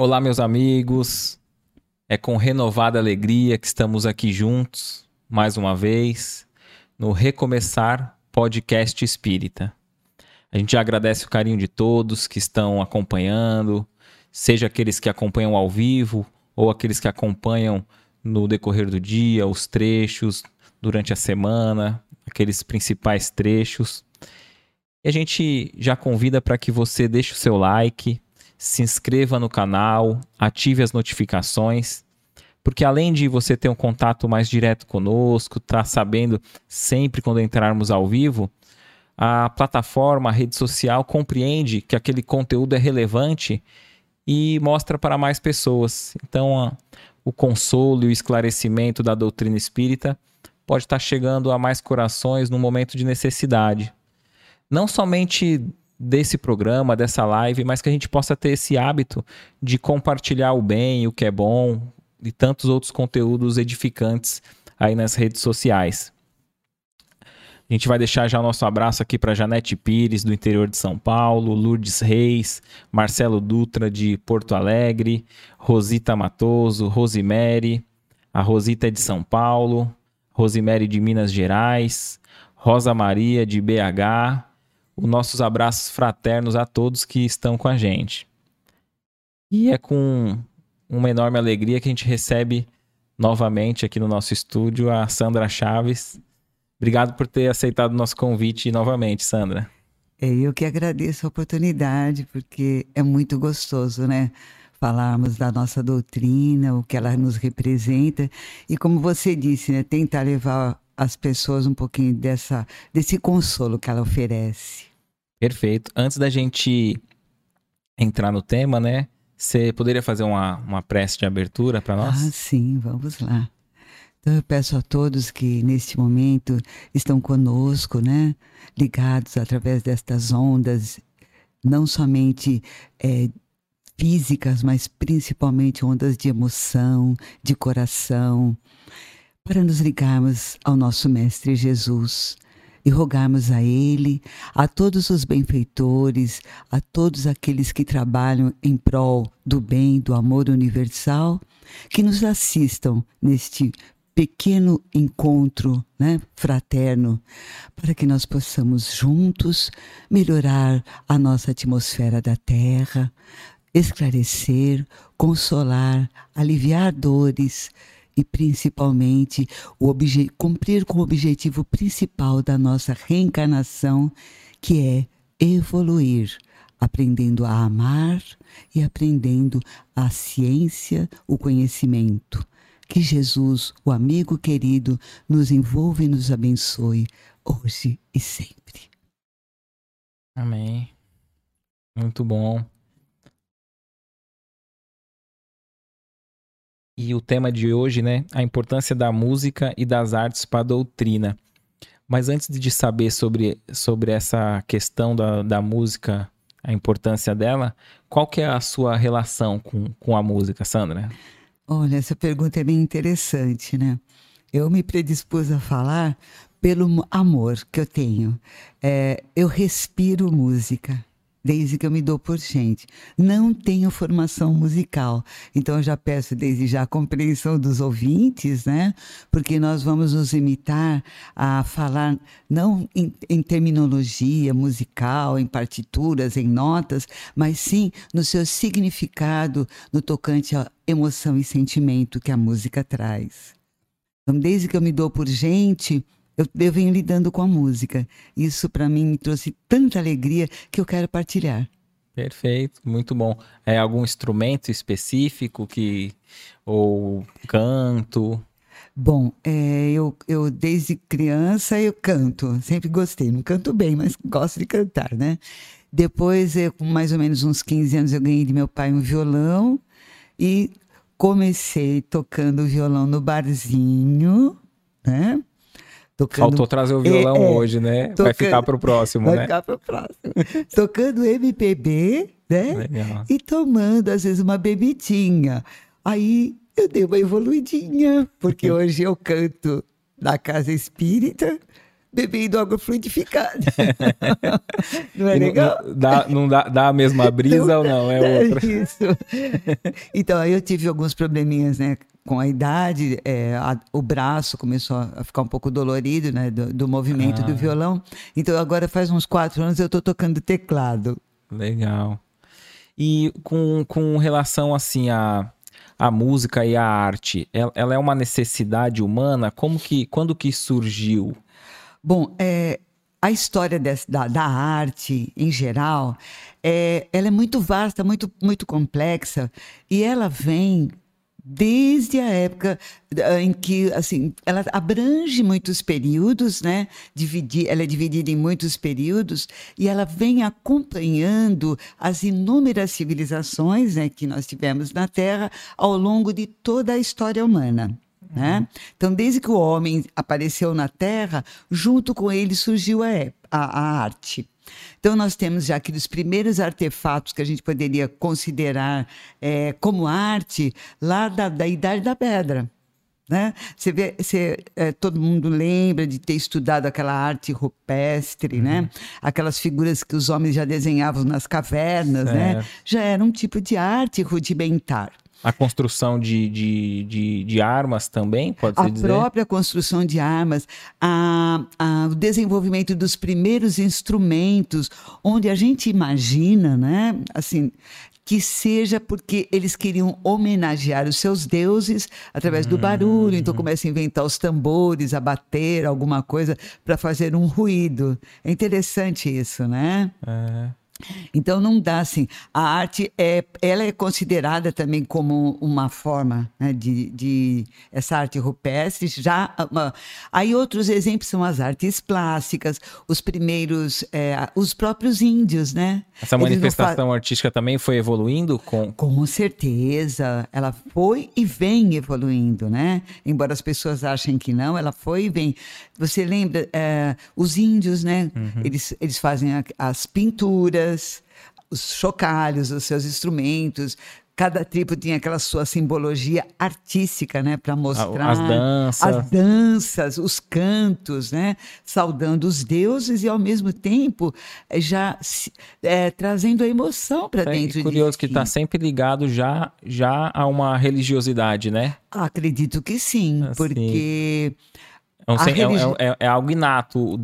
Olá, meus amigos. É com renovada alegria que estamos aqui juntos, mais uma vez, no Recomeçar Podcast Espírita. A gente agradece o carinho de todos que estão acompanhando, seja aqueles que acompanham ao vivo ou aqueles que acompanham no decorrer do dia, os trechos durante a semana, aqueles principais trechos. E a gente já convida para que você deixe o seu like, se inscreva no canal, ative as notificações, porque além de você ter um contato mais direto conosco, tá sabendo sempre quando entrarmos ao vivo, a plataforma, a rede social compreende que aquele conteúdo é relevante e mostra para mais pessoas. Então, a, o consolo e o esclarecimento da doutrina espírita pode estar chegando a mais corações no momento de necessidade. Não somente desse programa, dessa live, mas que a gente possa ter esse hábito de compartilhar o bem, o que é bom e tantos outros conteúdos edificantes aí nas redes sociais. A gente vai deixar já o nosso abraço aqui para Janete Pires, do interior de São Paulo, Lourdes Reis, Marcelo Dutra, de Porto Alegre, Rosita Matoso, Rosimere, a Rosita é de São Paulo, Rosimere de Minas Gerais, Rosa Maria de BH, os nossos abraços fraternos a todos que estão com a gente. E é com uma enorme alegria que a gente recebe novamente aqui no nosso estúdio a Sandra Chaves. Obrigado por ter aceitado o nosso convite novamente, Sandra. É, eu que agradeço a oportunidade, porque é muito gostoso, né? Falarmos da nossa doutrina, o que ela nos representa. E como você disse, né? Tentar levar as pessoas um pouquinho dessa, desse consolo que ela oferece. Perfeito. Antes da gente entrar no tema, né? Você poderia fazer uma, uma prece de abertura para nós? Ah, sim, vamos lá. Então eu peço a todos que neste momento estão conosco, né? Ligados através destas ondas, não somente é, físicas, mas principalmente ondas de emoção, de coração, para nos ligarmos ao nosso Mestre Jesus e rogarmos a Ele, a todos os benfeitores, a todos aqueles que trabalham em prol do bem, do amor universal, que nos assistam neste pequeno encontro né, fraterno, para que nós possamos juntos melhorar a nossa atmosfera da Terra, esclarecer, consolar, aliviar dores e principalmente cumprir com o objetivo principal da nossa reencarnação, que é evoluir, aprendendo a amar e aprendendo a ciência, o conhecimento. Que Jesus, o amigo querido, nos envolva e nos abençoe hoje e sempre. Amém. Muito bom. E o tema de hoje, né, a importância da música e das artes para a doutrina. Mas antes de saber sobre, sobre essa questão da, da música, a importância dela, qual que é a sua relação com, com a música, Sandra? Olha, essa pergunta é bem interessante, né? Eu me predispus a falar pelo amor que eu tenho. É, eu respiro música desde que eu me dou por gente. Não tenho formação musical, então eu já peço desde já a compreensão dos ouvintes, né? Porque nós vamos nos imitar a falar não em, em terminologia musical, em partituras, em notas, mas sim no seu significado, no tocante à emoção e sentimento que a música traz. Então, desde que eu me dou por gente, eu, eu venho lidando com a música. Isso para mim me trouxe tanta alegria que eu quero partilhar. Perfeito, muito bom. É algum instrumento específico que ou canto? Bom, é, eu, eu desde criança eu canto, sempre gostei. Não canto bem, mas gosto de cantar, né? Depois, eu, com mais ou menos uns 15 anos, eu ganhei de meu pai um violão e comecei tocando violão no barzinho, né? Tocando... Faltou trazer o violão é, é, hoje, né? Tocando... Vai ficar para o próximo, Vai né? Vai ficar para o próximo. tocando MPB, né? Legal. E tomando, às vezes, uma bebidinha. Aí eu dei uma evoluidinha, porque hoje eu canto na casa espírita, bebendo água fluidificada. não é legal? Não, dá, não dá, dá a mesma brisa não, ou não? É outra. Isso. Então, aí eu tive alguns probleminhas, né? Com a idade, é, a, o braço começou a ficar um pouco dolorido, né? Do, do movimento ah. do violão. Então, agora faz uns quatro anos eu estou tocando teclado. Legal. E com, com relação, assim, a a música e a arte, ela, ela, é uma necessidade humana? Como que, quando que surgiu? Bom, é, a história desse, da, da, arte em geral, é, ela é muito vasta, muito, muito complexa e ela vem desde a época eh, em que assim ela abrange muitos períodos, né? Dividir, ela é dividida em muitos períodos e ela vem acompanhando as inúmeras civilizações né, que nós tivemos na Terra ao longo de toda a história humana. Né? Uhum. Então, desde que o homem apareceu na Terra, junto com ele surgiu a, a, a arte. Então, nós temos já aqueles primeiros artefatos que a gente poderia considerar é, como arte lá da, da Idade da Pedra. Né? Você vê, você, é, todo mundo lembra de ter estudado aquela arte rupestre, né? uhum. né? Aquelas figuras que os homens já desenhavam nas cavernas, né? Já era um tipo de arte rudimentar. A construção de, de, de, de armas também, pode ser dizer? A própria construção de armas, a, a, o desenvolvimento dos primeiros instrumentos, onde a gente imagina, né, assim, que seja porque eles queriam homenagear os seus deuses através do barulho, então uhum. começa a inventar os tambores, a bater alguma coisa para fazer um ruído. É interessante isso, né? É. Então não dá assim. A arte é, ela é considerada também como uma forma né, de, de essa arte rupestre. Já uma, aí outros exemplos são as artes plásticas, os primeiros, é, os próprios índios, né? Essa manifestação artística também foi evoluindo com? Com certeza, ela foi e vem evoluindo, né? Embora as pessoas achem que não, ela foi e vem. Você lembra é, os índios, né? Uhum. Eles, eles fazem as pinturas os chocalhos, os seus instrumentos. Cada tribo tinha aquela sua simbologia artística, né, para mostrar as danças, as danças, os cantos, né, saudando os deuses e ao mesmo tempo eh, já é, trazendo a emoção para dentro. É curioso de que está sempre ligado já já a uma religiosidade, né? Acredito que sim, assim. porque é, um, é, religi... é, é, algo inato,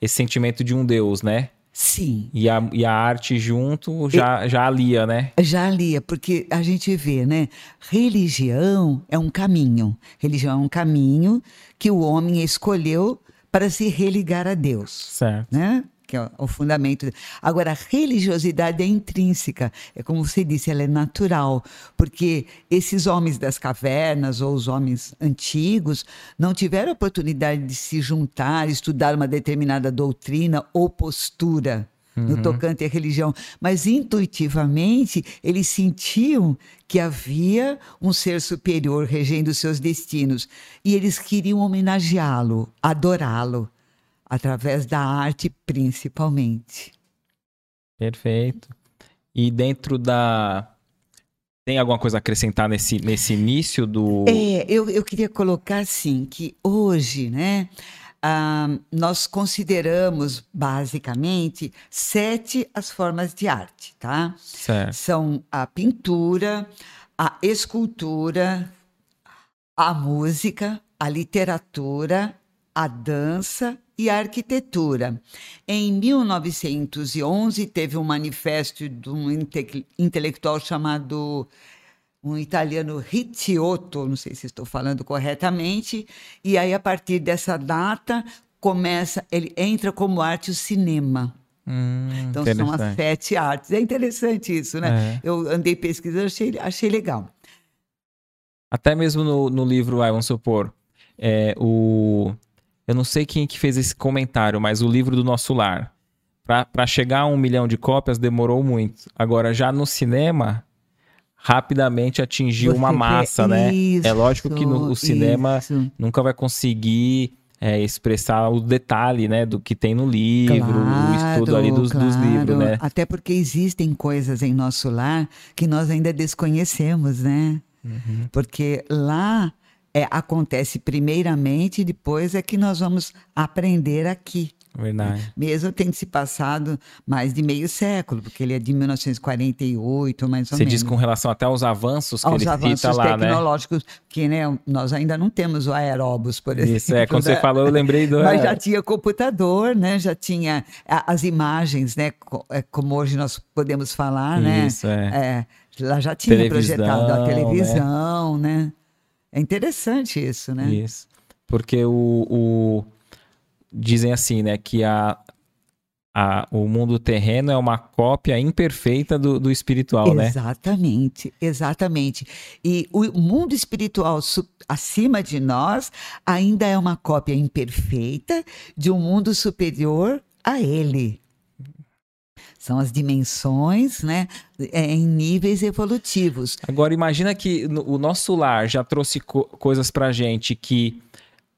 esse sentimento de um Deus, né? Sim. E a, e a arte junto já, já alia, né? Já alia, porque a gente vê, né? Religião é um caminho. Religião é um caminho que o homem escolheu para se religar a Deus. Certo. Né? Que é o fundamento. Agora, a religiosidade é intrínseca, é como você disse, ela é natural, porque esses homens das cavernas ou os homens antigos não tiveram oportunidade de se juntar, estudar uma determinada doutrina ou postura no uhum. tocante à religião, mas intuitivamente eles sentiam que havia um ser superior regendo seus destinos e eles queriam homenageá-lo, adorá-lo através da arte principalmente. Perfeito. E dentro da tem alguma coisa a acrescentar nesse, nesse início do. É, eu, eu queria colocar assim que hoje, né, ah, nós consideramos basicamente sete as formas de arte, tá? Certo. São a pintura, a escultura, a música, a literatura, a dança e a arquitetura. Em 1911, teve um manifesto de um inte intelectual chamado um italiano Ricciotto, não sei se estou falando corretamente, e aí a partir dessa data começa, ele entra como arte o cinema. Hum, então são as sete artes. É interessante isso, né? É. Eu andei pesquisando, achei, achei legal. Até mesmo no, no livro, vamos supor, é, o eu não sei quem que fez esse comentário, mas o livro do nosso lar. Para chegar a um milhão de cópias demorou muito. Agora, já no cinema, rapidamente atingiu Você uma massa, né? Isso, é lógico que no, o cinema isso. nunca vai conseguir é, expressar o detalhe, né, do que tem no livro, claro, o estudo ali dos, claro. dos, livros, né? Até porque existem coisas em nosso lar que nós ainda desconhecemos, né? Uhum. Porque lá é, acontece primeiramente, depois é que nós vamos aprender aqui. Verdade. Mesmo tendo se passado mais de meio século, porque ele é de 1948, mais ou Você menos. diz com relação até aos avanços que aos ele avanços cita lá, né? tecnológicos, que né, nós ainda não temos o aeróbus, por exemplo. Isso, é, quando né? você falou, eu lembrei do... Mas já tinha computador, né? Já tinha as imagens, né? É, Como hoje nós podemos falar, né? Isso, é. É, lá já tinha Televisão, projetado a né? televisão, né? É interessante isso, né? Isso. Porque o, o- dizem assim, né, que a, a, o mundo terreno é uma cópia imperfeita do, do espiritual, né? Exatamente, exatamente. E o mundo espiritual su- acima de nós ainda é uma cópia imperfeita de um mundo superior a ele. São as dimensões, né, é, em níveis evolutivos. Agora imagina que o nosso lar já trouxe co coisas pra gente que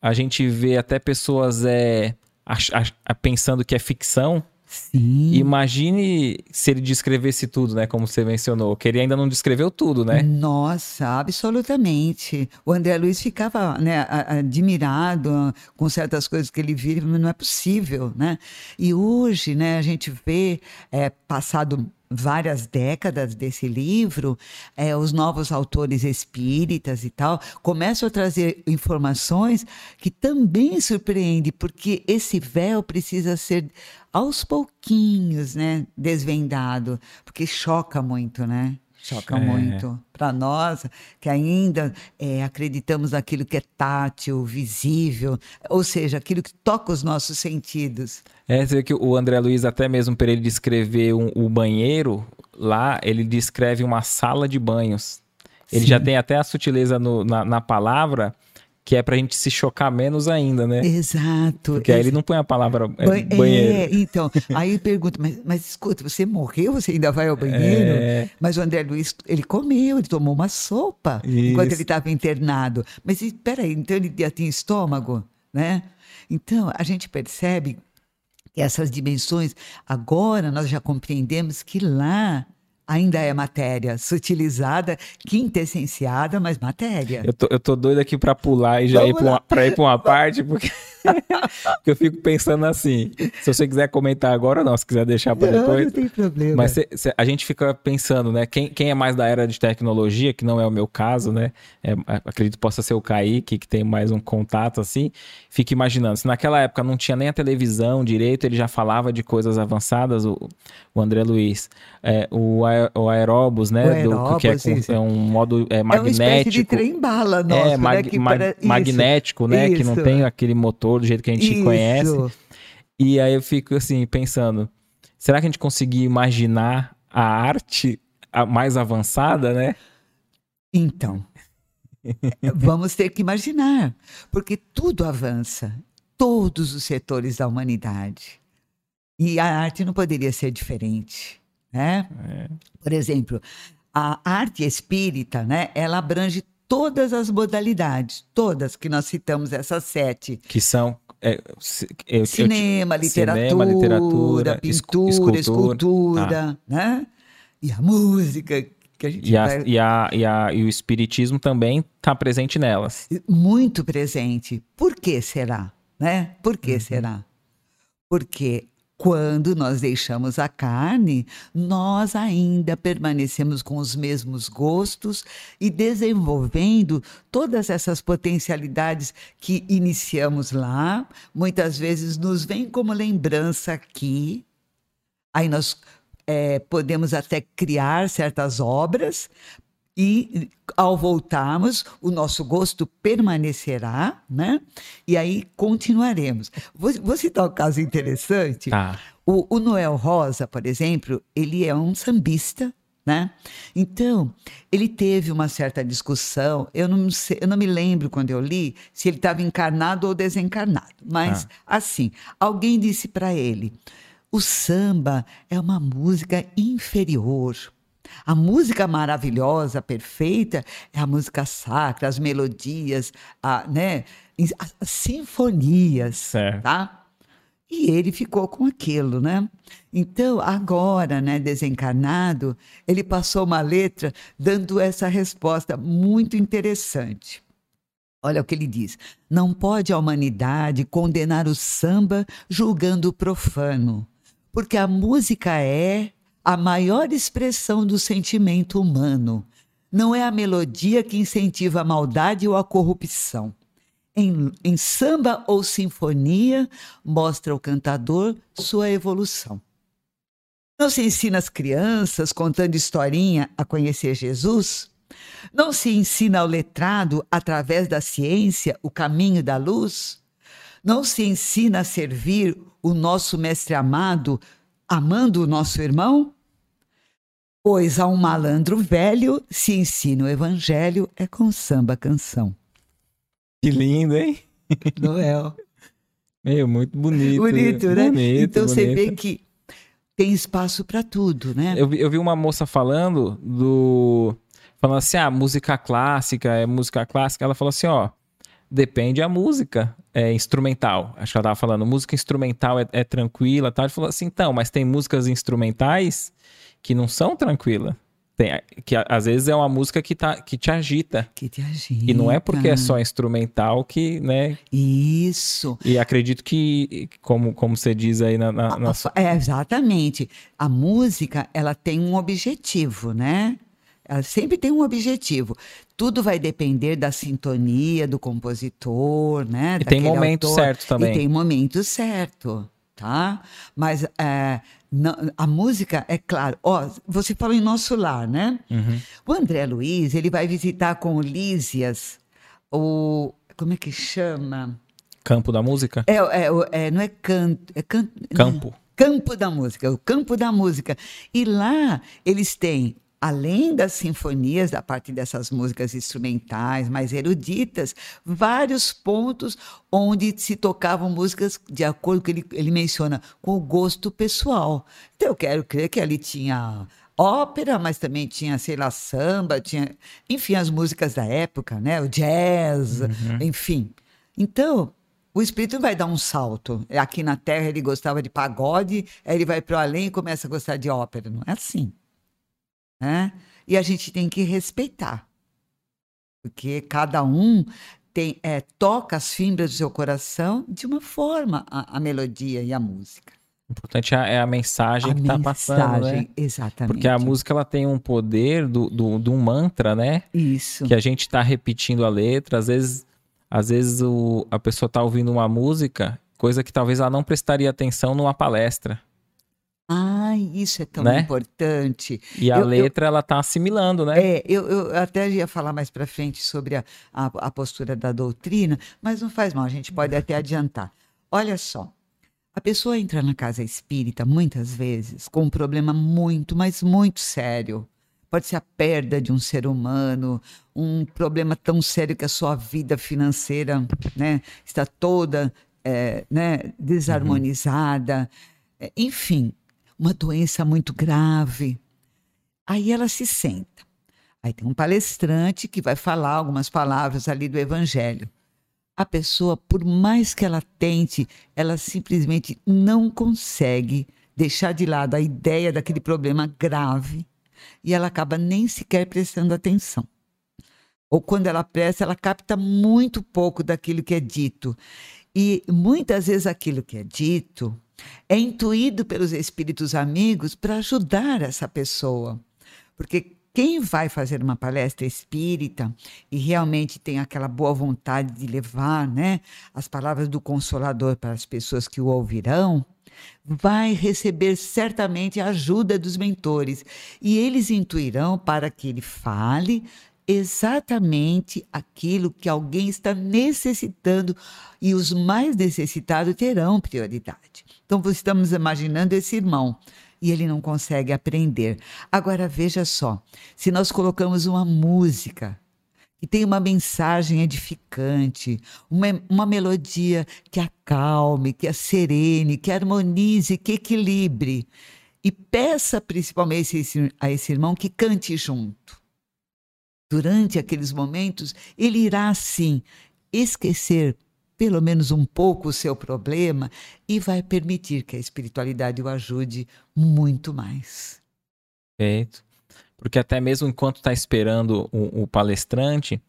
a gente vê até pessoas é, ach- ach- pensando que é ficção. Sim. Imagine se ele descrevesse tudo, né? Como você mencionou. Que ele ainda não descreveu tudo, né? Nossa, absolutamente. O André Luiz ficava né, admirado com certas coisas que ele via, mas não é possível, né? E hoje, né, a gente vê, é, passado várias décadas desse livro, é, os novos autores espíritas e tal começam a trazer informações que também surpreendem, porque esse véu precisa ser aos pouquinhos, né, desvendado, porque choca muito, né? Choca É. muito. Para nós, que ainda é, acreditamos naquilo que é tátil, visível, ou seja, aquilo que toca os nossos sentidos. É, você vê que o André Luiz, até mesmo para ele descrever um- o banheiro, lá ele descreve uma sala de banhos. Ele Sim. já tem até a sutileza no- na, na palavra, que é pra gente se chocar menos ainda, né? Exato. Porque aí ele não põe a palavra é, Ban- banheiro. É, então, aí pergunta, mas, mas escuta, você morreu, você ainda vai ao banheiro? É. Mas o André Luiz, ele comeu, ele tomou uma sopa enquanto Isso. ele estava internado. Mas espera aí, então ele já tinha estômago, né? Então, a gente percebe que essas dimensões, agora nós já compreendemos que lá ainda é matéria sutilizada, quintessenciada, mas matéria. Eu tô, eu tô doido aqui pra pular e já ir pra uma, pra ir pra uma parte, porque, porque eu fico pensando assim. Se você quiser comentar agora, não. Se quiser deixar Não, depois. não tem problema. Mas cê- cê- a gente fica pensando, né? Quem, quem é mais da era de tecnologia, que não é o meu caso, né? É, a- acredito que possa ser o Kaique, que tem mais um contato assim. Fica imaginando, se naquela época não tinha nem a televisão direito, ele já falava de coisas avançadas, o, o André Luiz. É, o, o aeróbus, né? O do- que é, aeróbus, com- isso. é um modo é, é uma espécie de magnético. trem-bala nosso, é, mag- né? que mag- para- isso, magnético, né? Que não isso. tem aquele motor do jeito que a gente isso. conhece. E aí eu fico assim, pensando, será que a gente conseguir imaginar a arte mais avançada, né? Então, vamos ter que imaginar, porque tudo avança, todos os setores da humanidade. E a arte não poderia ser diferente, né? Por exemplo, a arte espírita, né, ela abrange todas as modalidades, todas que nós citamos, essas sete. Que são. é, se- eu- eu- Cinema, literatura, cinema, literatura, pintura, escultura. escultura, né? E a música que a gente e, a- vai e, a- e a- e o espiritismo também está presente nelas. muito presente. Por que será? Né? Por Uhum. que será? Porque quando nós deixamos a carne, nós ainda permanecemos com os mesmos gostos e desenvolvendo todas essas potencialidades que iniciamos lá, muitas vezes nos vem como lembrança aqui. Aí nós eh, podemos até criar certas obras e ao voltarmos, o nosso gosto permanecerá, né? E aí continuaremos. Vou, vou citar um caso interessante. Tá. O, o Noel Rosa, por exemplo, ele é um sambista, né? Então, ele teve uma certa discussão. Eu não, sei, eu não me lembro quando eu li se ele estava encarnado ou desencarnado. Mas, assim, alguém disse para ele: o samba é uma música inferior. A música maravilhosa, perfeita, é a música sacra, as melodias, a, né, as, as sinfonias, tá? E ele ficou com aquilo, né? Então, agora, né, desencarnado, ele passou uma letra dando essa resposta muito interessante. Olha o que ele diz: não pode a humanidade condenar o samba julgando o profano, porque a música é a maior expressão do sentimento humano. Não é a melodia que incentiva a maldade ou a corrupção. Em, em samba ou sinfonia, mostra o cantador sua evolução. Não se ensina as crianças, contando historinha, a conhecer Jesus? Não se ensina ao letrado, através da ciência, o caminho da luz? Não se ensina a servir o nosso mestre amado, amando o nosso irmão? Pois a um malandro velho se ensina o evangelho é com samba canção. Que lindo, hein? Noel. Meu, muito bonito. Bonito, né? Bonito, então você bonito. vê que tem espaço para tudo, né? Eu, vi- eu vi uma moça falando do. Falando assim, ah, música clássica é música clássica. Ela falou assim, ó. Depende a música é, instrumental. Acho que ela tava falando, música instrumental é, é tranquila e tal. Ele falou assim, então, mas tem músicas instrumentais que não são tranquilas. Tem, que às vezes é uma música que, tá, que te agita. Que te agita. E não é porque é só instrumental que, né? Isso. E acredito que, como, como você diz aí na, na, na sua- É, exatamente. A música, ela tem um objetivo, né? Ela sempre tem um objetivo. Tudo vai depender da sintonia do compositor, né? E tem momento autor. certo também. E tem momento certo, tá? Mas é, não- a música, é claro. Ó, você falou em Nosso Lar, né? Uhum. O André Luiz, ele vai visitar com o Lísias o... Como é que chama? campo da música? É, é, é, não é canto... É can, Campo. Campo da Música, o Campo da Música. E lá eles têm, além das sinfonias, da parte dessas músicas instrumentais mais eruditas, vários pontos onde se tocavam músicas de acordo com ele, ele menciona, com o gosto pessoal. Então eu quero crer que ali tinha ópera, mas também tinha, sei lá, samba, tinha, enfim, as músicas da época, né? O jazz, enfim. Então, o espírito vai dar um salto. Aqui na Terra ele gostava de pagode, aí ele vai para o além e começa a gostar de ópera. Não é assim. Né? E a gente tem que respeitar. Porque cada um tem, é, toca as fibras do seu coração de uma forma, a, a melodia e a música. O importante é a mensagem a que tá passando, né? exatamente. Porque a música ela tem um poder do, do, de um mantra, né? Isso. Que a gente tá repetindo a letra. Às vezes, às vezes o, a pessoa tá ouvindo uma música, coisa que talvez ela não prestaria atenção numa palestra. Ai, isso é tão Né? importante. E a Eu- eu- letra, ela tá assimilando, né? É, eu, eu até ia falar mais para frente sobre a, a, a postura da doutrina, mas não faz mal, a gente pode até adiantar. Olha só, a pessoa entra na casa espírita muitas vezes com um problema muito, mas muito sério. Pode ser a perda de um ser humano, um problema tão sério que a sua vida financeira né, está toda é, né, desarmonizada. É, enfim, uma doença muito grave. Aí ela se senta. Aí tem um palestrante que vai falar algumas palavras ali do evangelho. A pessoa, por mais que ela tente, ela simplesmente não consegue deixar de lado a ideia daquele problema grave e ela acaba nem sequer prestando atenção. Ou quando ela presta, ela capta muito pouco daquilo que é dito. E muitas vezes aquilo que é dito é intuído pelos espíritos amigos para ajudar essa pessoa. Porque quem vai fazer uma palestra espírita e realmente tem aquela boa vontade de levar né, as palavras do Consolador para as pessoas que o ouvirão, vai receber certamente a ajuda dos mentores. E eles intuirão para que ele fale exatamente aquilo que alguém está necessitando e os mais necessitados terão prioridade. Então, estamos imaginando esse irmão e ele não consegue aprender. Agora, veja só: se nós colocamos uma música que tem uma mensagem edificante, uma, uma melodia que acalme, que a serene, que harmonize, que equilibre, e peça principalmente a esse, a esse irmão que cante junto. Durante aqueles momentos, ele irá, sim, esquecer pelo menos um pouco o seu problema e vai permitir que a espiritualidade o ajude muito mais. Perfeito. Porque até mesmo enquanto está esperando o, o palestrante,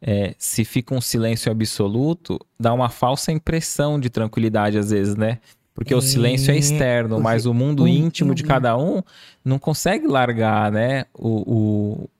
é, se fica um silêncio absoluto, dá uma falsa impressão de tranquilidade às vezes, né? Porque é, o silêncio é externo, mas o mundo íntimo de cada um não consegue largar, né? O, o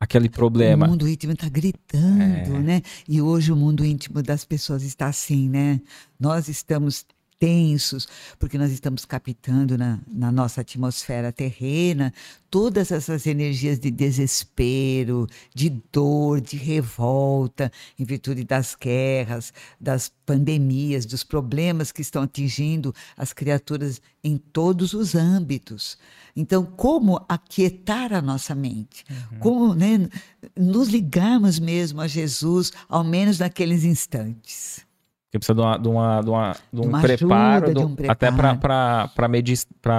aquele problema. O mundo íntimo está gritando, é. né? E hoje o mundo íntimo das pessoas está assim, né? Nós estamos tensos, porque nós estamos captando na, na nossa atmosfera terrena todas essas energias de desespero, de dor, de revolta, em virtude das guerras, das pandemias, dos problemas que estão atingindo as criaturas em todos os âmbitos. Então, como aquietar a nossa mente? Uhum. Como né, nos ligarmos mesmo a Jesus, ao menos naqueles instantes? Que precisa de, uma, de, uma, de, uma, de um, uma preparo, ajuda, um preparo, até para medi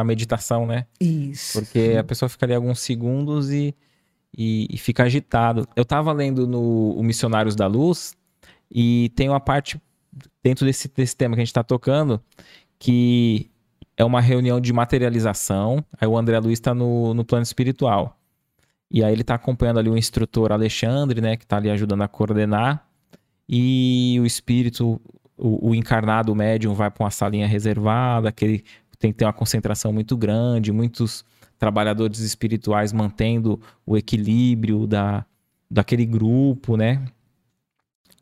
meditação, né? Isso. Porque a pessoa fica ali alguns segundos e, e, e fica agitado. Eu estava lendo no o Missionários da Luz e tem uma parte dentro desse, desse tema que a gente está tocando que é uma reunião de materialização. Aí o André Luiz está no, no plano espiritual. E aí ele está acompanhando ali o instrutor Alexandre, né? Que está ali ajudando a coordenar. E o espírito o, encarnado, o médium, vai para uma salinha reservada, que ele tem que ter uma concentração muito grande, muitos trabalhadores espirituais mantendo o equilíbrio da, daquele grupo, né?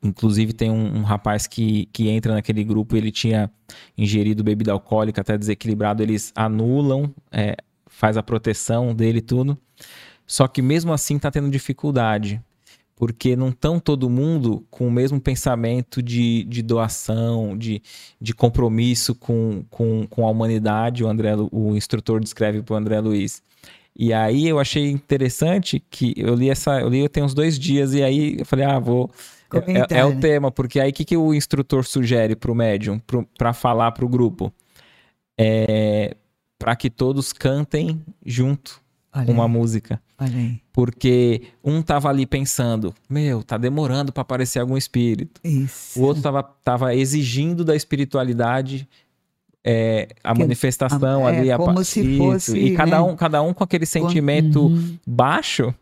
Inclusive tem um, um, rapaz que, que entra naquele grupo, ele tinha ingerido bebida alcoólica até desequilibrado, eles anulam, é, faz a proteção dele tudo. Só que mesmo assim está tendo dificuldade porque não estão todo mundo com o mesmo pensamento de, de doação, de, de compromisso com, com, com a humanidade, o, André, o instrutor descreve para o André Luiz. E aí eu achei interessante que eu li essa, eu li tem uns dois dias, e aí eu falei, ah, vou. É, é, é, o né? tema, porque aí o que, que o instrutor sugere para o médium, para falar para o grupo? É, para que todos cantem junto Olha uma aí. música. Olha aí. Porque um tava ali pensando, meu, tá demorando para aparecer algum espírito. Isso. O outro tava, tava exigindo da espiritualidade é, a que, manifestação a, é, ali. Como a, se isso. fosse... E cada, né? um, cada um com aquele sentimento uhum. baixo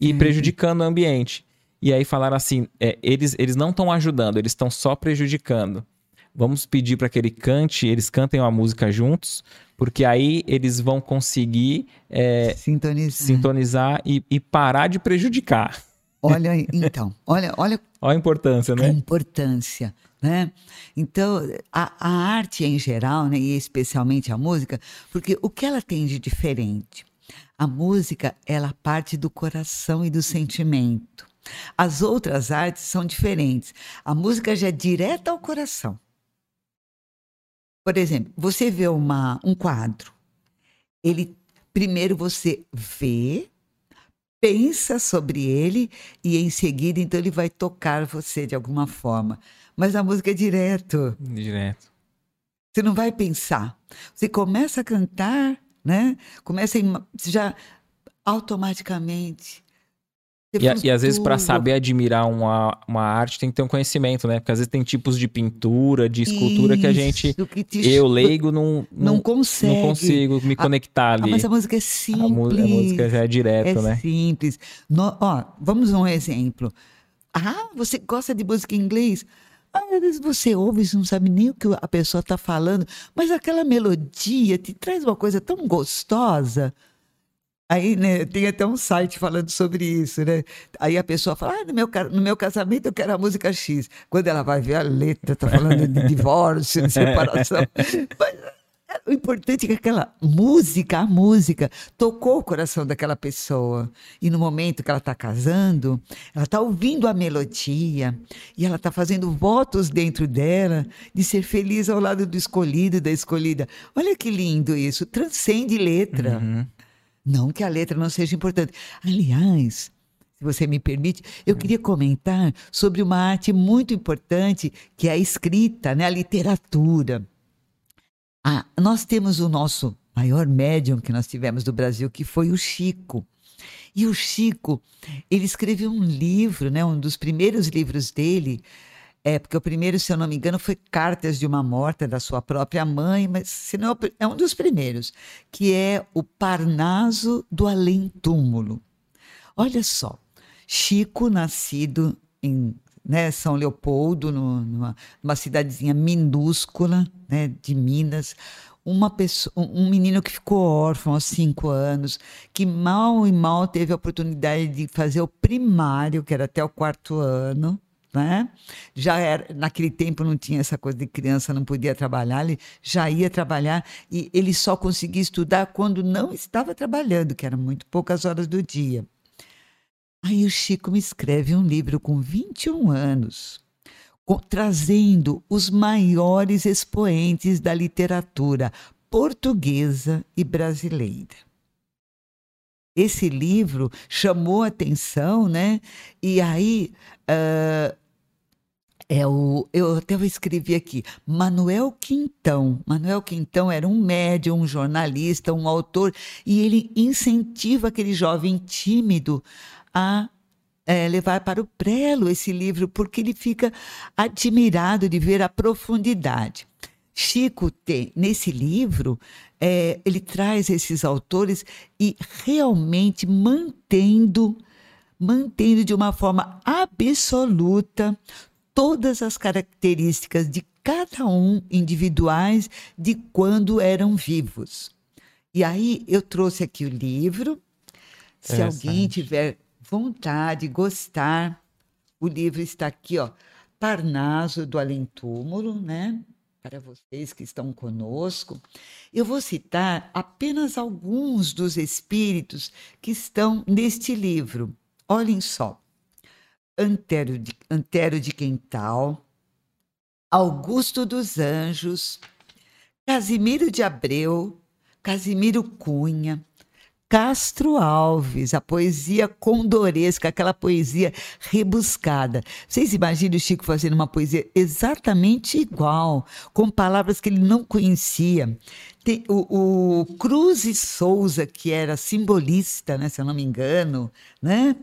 e prejudicando o ambiente. E aí falaram assim, é, eles, eles não estão ajudando, eles estão só prejudicando. Vamos pedir para que ele cante, eles cantem uma música juntos, porque aí eles vão conseguir é, sintonizar, sintonizar e, e, parar de prejudicar. Olha, então, olha, olha, olha a importância, né? A importância, né? Então, a, a arte em geral, né, e especialmente a música, porque o que ela tem de diferente? A música, ela parte do coração e do sentimento. As outras artes são diferentes. A música já é direta ao coração. Por exemplo, você vê uma, um quadro. Ele primeiro você vê, pensa sobre ele e em seguida então ele vai tocar você de alguma forma. Mas a música é direto. Direto. Você não vai pensar. Você começa a cantar, né? Começa a, já automaticamente e, e, às vezes, para saber admirar uma, uma arte, tem que ter um conhecimento, né? Porque às vezes tem tipos de pintura, de escultura Isso, que a gente, que te... eu leigo, não, não, não, consegue. não consigo me conectar ali. Ah, mas a música é simples. A, a música já é direto, é né? simples. No, ó, vamos a um exemplo. Ah, você gosta de música em inglês? Às vezes você ouve e não sabe nem o que a pessoa está falando, mas aquela melodia te traz uma coisa tão gostosa. Aí, né, tem até um site falando sobre isso, né? Aí a pessoa fala, ah, no meu, no meu casamento eu quero a música X. Quando ela vai ver a letra, tá falando de divórcio, de separação. Mas é, o importante é que aquela música, a música, tocou o coração daquela pessoa. E no momento que ela está casando, ela está ouvindo a melodia e ela está fazendo votos dentro dela de ser feliz ao lado do escolhido, da escolhida. Olha que lindo isso, transcende letra. Uhum. Não que a letra não seja importante. Aliás, se você me permite, eu queria comentar sobre uma arte muito importante que é a escrita, né? a literatura. Ah, nós temos o nosso maior médium que nós tivemos do Brasil, que foi o Chico. E o Chico, ele escreveu um livro, né, um dos primeiros livros dele, é, porque o primeiro, se eu não me engano, foi Cartas de uma Morta da sua própria mãe, mas se não, é um dos primeiros, que é o Parnaso do Além-Túmulo. Olha só, Chico, nascido em né, São Leopoldo, no, numa, numa cidadezinha minúscula né, de Minas. Uma pessoa, um menino que ficou órfão aos cinco anos, que mal e mal teve a oportunidade de fazer o primário, que era até o quarto ano, né? Já era, naquele tempo não tinha essa coisa de criança não podia trabalhar, ele já ia trabalhar e ele só conseguia estudar quando não estava trabalhando, que eram muito poucas horas do dia. Aí o Chico me escreve um livro com 21 anos, com, trazendo os maiores expoentes da literatura portuguesa e brasileira. Esse livro chamou atenção, né? E aí uh, é o, eu até vou escrever aqui, Manuel Quintão. Manuel Quintão era um médium, um jornalista, um autor, e ele incentiva aquele jovem tímido a é, levar para o prelo esse livro, porque ele fica admirado de ver a profundidade. Chico tem, nesse livro, é, ele traz esses autores e realmente mantendo, mantendo de uma forma absoluta todas as características de cada um individuais de quando eram vivos. E aí eu trouxe aqui o livro. Se alguém tiver vontade, gostar. O livro está aqui, ó, Parnaso do Além Túmulo, né? Para vocês que estão conosco, eu vou citar apenas alguns dos espíritos que estão neste livro. Olhem só: Antero de, Antero de Quental, Augusto dos Anjos, Casimiro de Abreu, Casimiro Cunha, Castro Alves, a poesia condoresca, aquela poesia rebuscada. Vocês imaginam o Chico fazendo uma poesia exatamente igual, com palavras que ele não conhecia. Tem o, o Cruz e Souza, que era simbolista, né, se eu não me engano, né?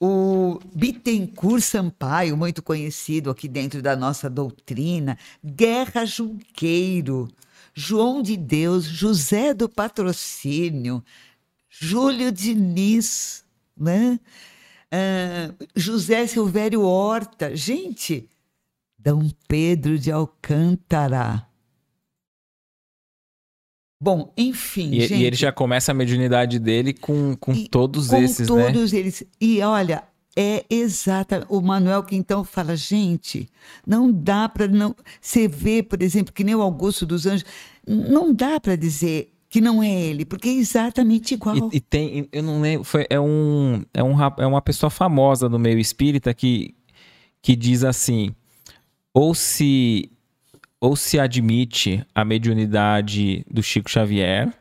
O Bittencourt Sampaio, muito conhecido aqui dentro da nossa doutrina, Guerra Junqueiro, João de Deus, José do Patrocínio, Júlio Diniz, né? Uh, José Silvério Horta. Gente, Dom Pedro de Alcântara. Bom, enfim. E, gente, e ele já começa a mediunidade dele com, com e, todos com esses, né? todos eles. E olha, é exata. O Manuel que então fala, gente, não dá para não. Você vê, por exemplo, que nem o Augusto dos Anjos, não dá para dizer que não é ele, porque é exatamente igual. E, e, tem, eu não lembro, foi, é, um, é, um, é uma pessoa famosa no meio espírita que, que diz assim: ou se, ou se admite a mediunidade do Chico Xavier,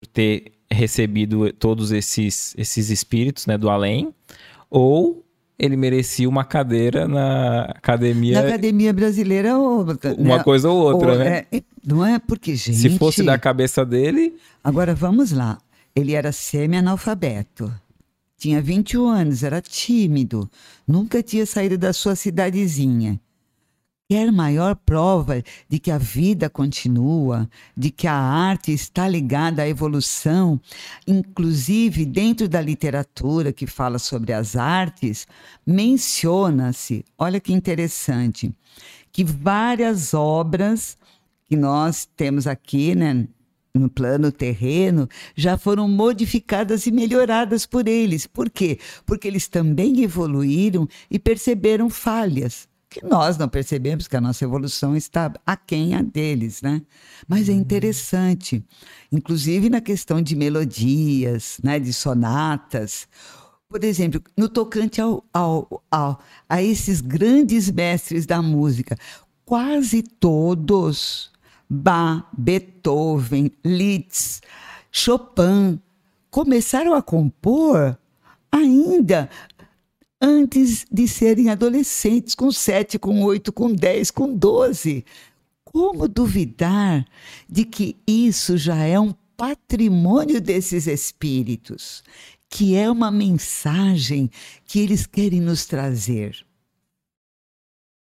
por ter recebido todos esses, esses espíritos né, do além, ou ele merecia uma cadeira na academia. Na academia brasileira, ou, uma né? coisa ou outra, ou, né? É, não é porque, gente. Se fosse da cabeça dele. Agora vamos lá. Ele era semi-analfabeto. Tinha 21 anos, era tímido, nunca tinha saído da sua cidadezinha quer maior prova de que a vida continua, de que a arte está ligada à evolução, inclusive dentro da literatura que fala sobre as artes, menciona-se, olha que interessante, que várias obras que nós temos aqui, né, no plano terreno, já foram modificadas e melhoradas por eles. Por quê? Porque eles também evoluíram e perceberam falhas que nós não percebemos que a nossa evolução está aquém a deles, né? Mas é uhum. interessante, inclusive na questão de melodias, né, de sonatas. Por exemplo, no tocante ao, ao, ao, a esses grandes mestres da música, quase todos, Bach, Beethoven, Liszt, Chopin, começaram a compor ainda antes de serem adolescentes, com 7, com 8, com 10, com 12. Como duvidar de que isso já é um patrimônio desses espíritos, que é uma mensagem que eles querem nos trazer?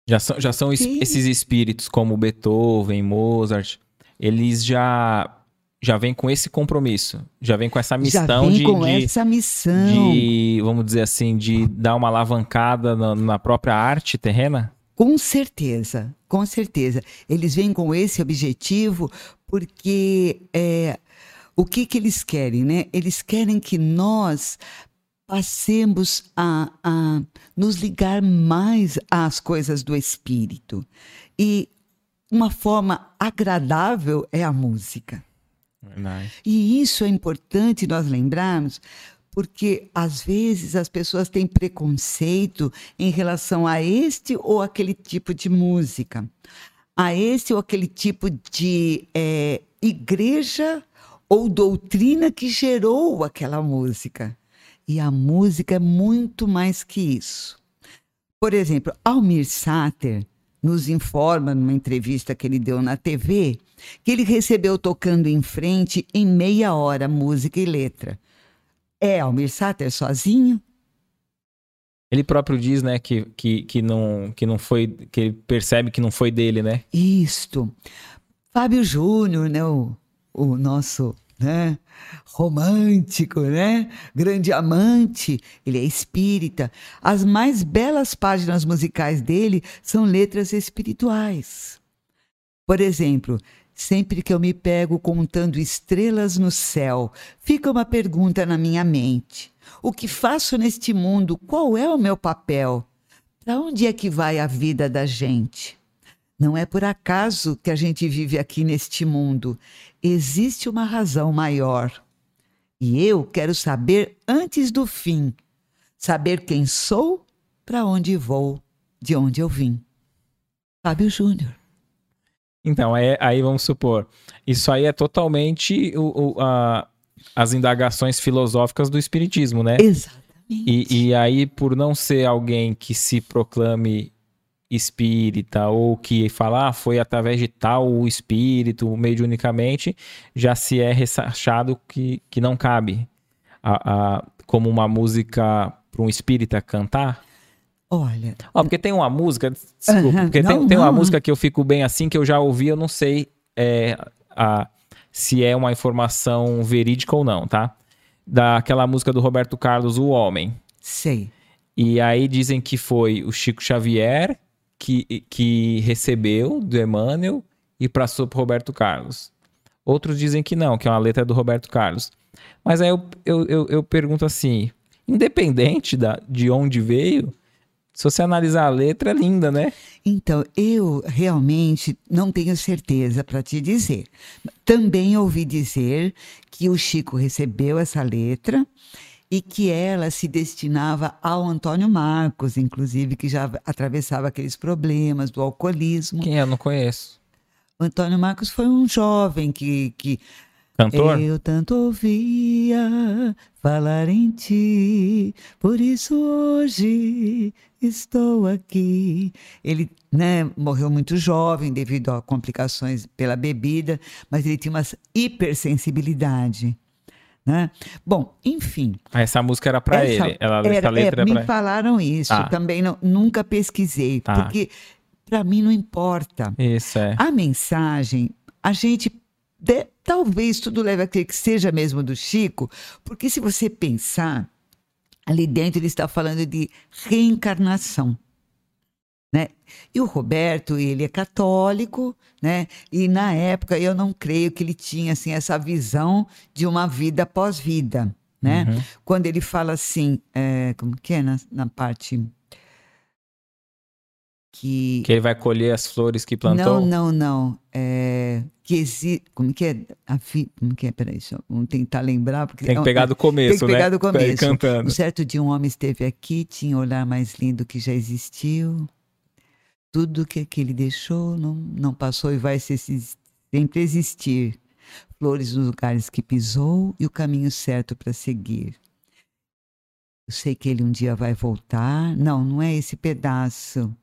Já são, já são esses espíritos como Beethoven, Mozart, eles já já vem com esse compromisso, já vem com essa missão já vem de, com de, essa missão. de, vamos dizer assim, de dar uma alavancada na, na própria arte terrena? Com certeza, com certeza. Eles vêm com esse objetivo porque é, o que, que eles querem, né? Eles querem que nós passemos a, a nos ligar mais às coisas do espírito. E uma forma agradável é a música. Verdade. E isso é importante nós lembrarmos, porque às vezes as pessoas têm preconceito em relação a este ou aquele tipo de música, a este ou aquele tipo de é, igreja ou doutrina que gerou aquela música. E a música é muito mais que isso. Por exemplo, Almir Sater nos informa numa entrevista que ele deu na TV que ele recebeu tocando em frente em meia hora música e letra. É Almir Sater sozinho? Ele próprio diz, né, que, que, que, não, que não foi, que ele percebe que não foi dele, né? Isto. Fábio Júnior, né, o, o nosso né? romântico, né? grande amante, ele é espírita. As mais belas páginas musicais dele são letras espirituais. Por exemplo, sempre que eu me pego contando estrelas no céu, fica uma pergunta na minha mente: o que faço neste mundo? Qual é o meu papel? Para onde é que vai a vida da gente? Não é por acaso que a gente vive aqui neste mundo. Existe uma razão maior. E eu quero saber antes do fim. Saber quem sou, para onde vou, de onde eu vim. Fábio Júnior. Então, é, aí vamos supor, isso aí é totalmente o, o, a, as indagações filosóficas do Espiritismo, né? Exatamente. E, e aí, por não ser alguém que se proclame espírita ou que falar ah, foi através de tal espírito mediunicamente, já se é ressachado que, que não cabe a, a como uma música para um espírita cantar? Olha. Ó, porque tem uma música, desculpa, Aham, porque não, tem, tem uma não. música que eu fico bem assim, que eu já ouvi, eu não sei é, a, se é uma informação verídica ou não, tá? Daquela música do Roberto Carlos, O Homem. Sei. E aí dizem que foi o Chico Xavier que, que recebeu do Emmanuel e passou para Roberto Carlos. Outros dizem que não, que é uma letra do Roberto Carlos. Mas aí eu, eu, eu, eu pergunto assim: independente da, de onde veio, se você analisar a letra, é linda, né? Então, eu realmente não tenho certeza para te dizer. Também ouvi dizer que o Chico recebeu essa letra e que ela se destinava ao Antônio Marcos, inclusive, que já atravessava aqueles problemas do alcoolismo. Quem é? Eu não conheço. O Antônio Marcos foi um jovem que, que Cantor? eu tanto ouvia falar em ti, por isso hoje estou aqui. Ele né, morreu muito jovem devido a complicações pela bebida, mas ele tinha uma hipersensibilidade. Né? Bom, enfim. Essa música era para ele. Ela, era- essa letra é, me era pra falaram isso, Tá. também não- nunca pesquisei, Tá. porque para mim não importa. Isso, é. A mensagem, a gente. De- talvez tudo leve a crer que seja mesmo do Chico, porque se você pensar, ali dentro ele está falando de reencarnação. Né? E o Roberto, ele é católico, né? E na época eu não creio que ele tinha assim essa visão de uma vida após vida, né? Uhum. Quando ele fala assim, é, como que é na, na parte que Que ele vai colher as flores que plantou. não, não, não. É, que existe. Como que é? A fi, como que é? Peraí, deixa eu vamos tentar lembrar. Porque Tem que pegar do começo, Tem que pegar né? do ir começo. cantando. Um certo dia um homem esteve aqui, tinha o olhar mais lindo que já existiu. Tudo que aquele deixou não, não passou e vai se- se- sempre existir. Flores nos lugares que pisou e o caminho certo para seguir. Eu sei que ele um dia vai voltar. Não, não é esse pedaço.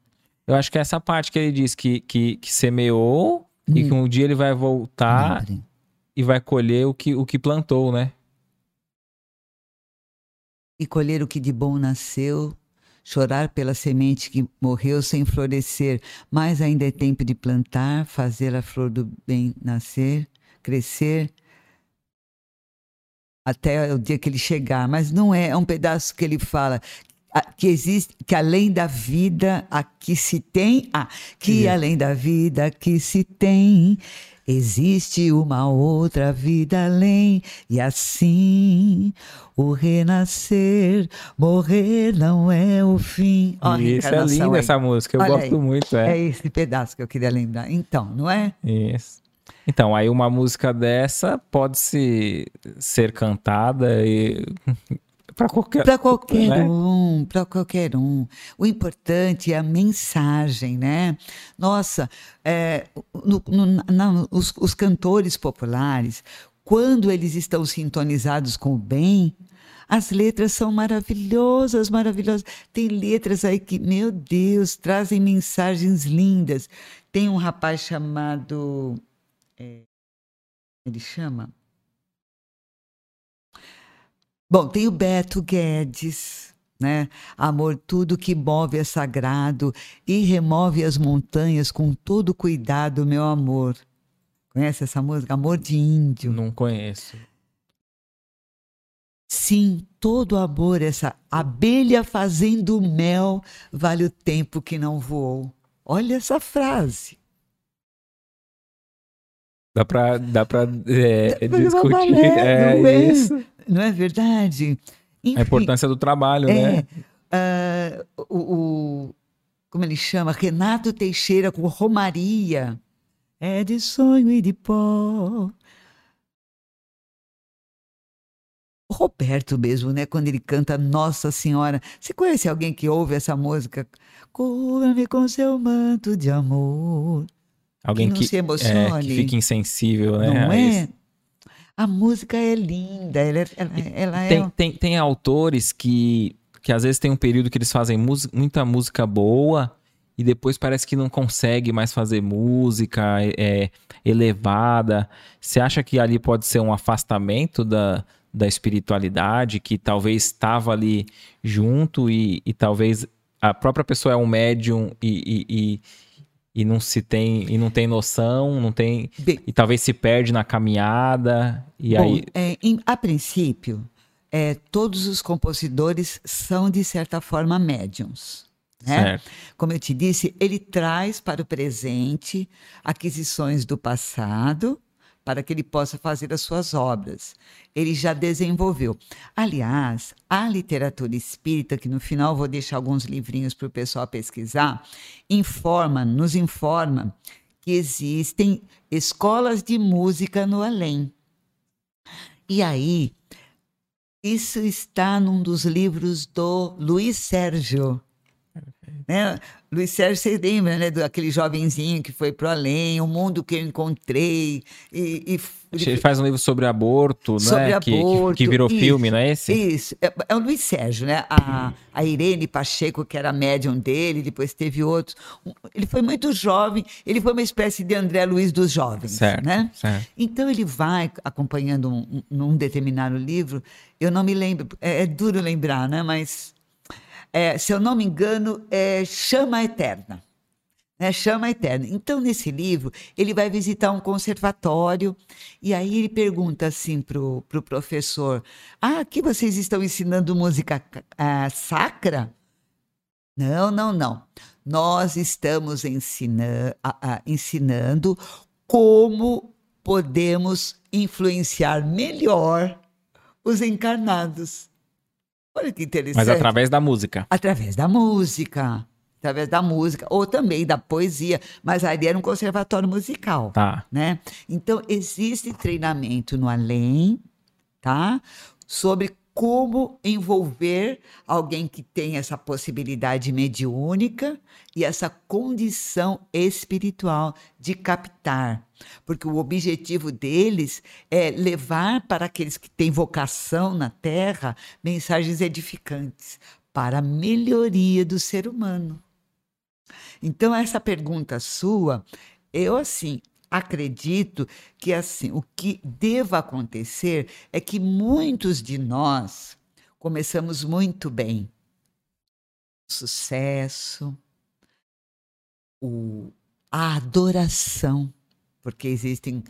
Eu acho que é essa parte que ele diz que, que, que semeou e que um dia ele vai voltar e vai colher o que, o que plantou, né? e colher o que de bom nasceu, chorar pela semente que morreu sem florescer, mas ainda é tempo de plantar, fazer a flor do bem nascer, crescer, até o dia que ele chegar, mas não é, é um pedaço que ele fala que existe, que além da vida aqui se tem, ah, que além da vida que se tem, existe uma outra vida além, e assim o renascer, morrer não é o fim. Oh, Isso é linda essa música, eu Olha gosto aí, muito. É. é esse pedaço que eu queria lembrar. Então, não é? Isso. Então, aí uma música dessa pode se ser cantada e para qualquer, pra qualquer né? um, para qualquer um. O importante é a mensagem, né? Nossa, é, no, no, os, os cantores populares, quando eles estão sintonizados com o bem, as letras são maravilhosas, maravilhosas. Tem letras aí que, meu Deus, trazem mensagens lindas. Tem um rapaz chamado. É, ele chama? Bom, tem o Beto Guedes, né? Amor, tudo que move é sagrado e remove as montanhas com todo cuidado, meu amor. Conhece essa música? Amor de Índio. Não conheço. Sim, todo amor, essa abelha fazendo mel, vale o tempo que não voou. Olha essa frase. Dá para dá pra, é, dá discutir. Valer, é, não, é, isso. não é verdade? Enfim, a importância do trabalho, é, né? Uh, o, o, como ele chama? Renato Teixeira com Romaria. É de sonho e de pó. Roberto mesmo, né? Quando ele canta Nossa Senhora. Você conhece alguém que ouve essa música? Cubra-me com seu manto de amor. Alguém que, que, se emocione. É, que fica insensível, né? Não é? A música é linda, ela, é, ela, ela tem, é... Tem, tem autores que, que às vezes tem um período que eles fazem muita música boa e depois parece que não consegue mais fazer música é, elevada. Você acha que ali pode ser um afastamento da, da espiritualidade, que talvez estava ali junto e, e talvez a própria pessoa é um médium e, e, e não se tem e não tem noção, não tem Bem, e talvez se perde na caminhada e bom, aí é, em, a princípio é, todos os compositores são de certa forma médiums. Né? Como eu te disse, ele traz para o presente aquisições do passado para que ele possa fazer as suas obras. Ele já desenvolveu. Aliás, a literatura espírita, que no final vou deixar alguns livrinhos para o pessoal pesquisar, informa, nos informa que existem escolas de música no além. E aí, isso está num dos livros do Luiz Sérgio. Né? Luiz Sérgio, você lembra, né, daquele jovenzinho que foi para além, o mundo que eu encontrei. E, e ele faz um livro sobre aborto, sobre né? Aborto, que, que, virou isso, filme, não é esse? Isso. É, é, o Luiz Sérgio, né? A, a Irene Pacheco, que era médium dele, depois teve outros. Ele foi muito jovem, ele foi uma espécie de André Luiz dos jovens, certo, né? Certo. Então ele vai acompanhando um, um, determinado livro, eu não me lembro, é, é duro lembrar, né? Mas é, se eu não me engano, é Chama Eterna. Né, Chama Eterna. Então, nesse livro, ele vai visitar um conservatório e aí ele pergunta assim para o pro professor: Ah, aqui vocês estão ensinando música uh, sacra? Não, não, não. Nós estamos ensina uh, ensinando como podemos influenciar melhor os encarnados. Olha que interessante. Mas através da música. Através da música. Através da música, ou também da poesia, mas ali era um conservatório musical. Tá. Né? Então, existe treinamento no além, tá? Sobre como envolver alguém que tem essa possibilidade mediúnica e essa condição espiritual de captar. Porque o objetivo deles é levar para aqueles que têm vocação na Terra mensagens edificantes para a melhoria do ser humano. Então, essa pergunta sua, eu assim, acredito que assim, o que deva acontecer é que muitos de nós começamos muito bem. Sucesso, o, a adoração, porque existem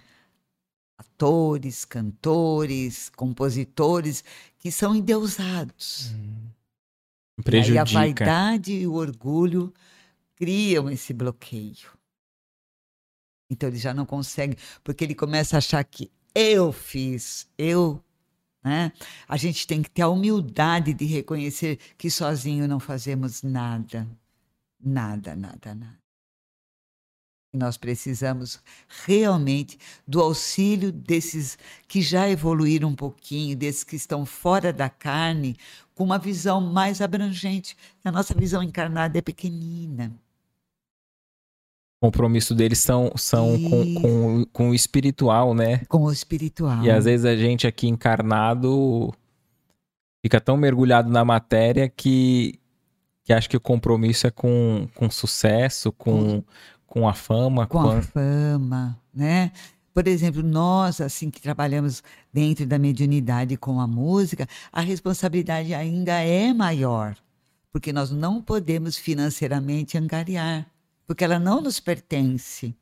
atores, cantores, compositores que são endeusados. Hum. E aí Prejudica. a vaidade e o orgulho criam esse bloqueio. Então ele já não consegue, porque ele começa a achar que eu fiz, eu. Né? A gente tem que ter a humildade de reconhecer que sozinho não fazemos nada. Nada, nada, nada. Nós precisamos realmente do auxílio desses que já evoluíram um pouquinho, desses que estão fora da carne, com uma visão mais abrangente. A nossa visão encarnada é pequenina. O compromisso deles são, são com, com, com o espiritual, né? Com o espiritual. E às vezes a gente aqui encarnado fica tão mergulhado na matéria que, que acha que o compromisso é com, com sucesso, com, com a fama, com com a fama, né? Por exemplo, nós, assim, que trabalhamos dentro da mediunidade com a música, a responsabilidade ainda é maior, porque nós não podemos financeiramente angariar, porque ela não nos pertence.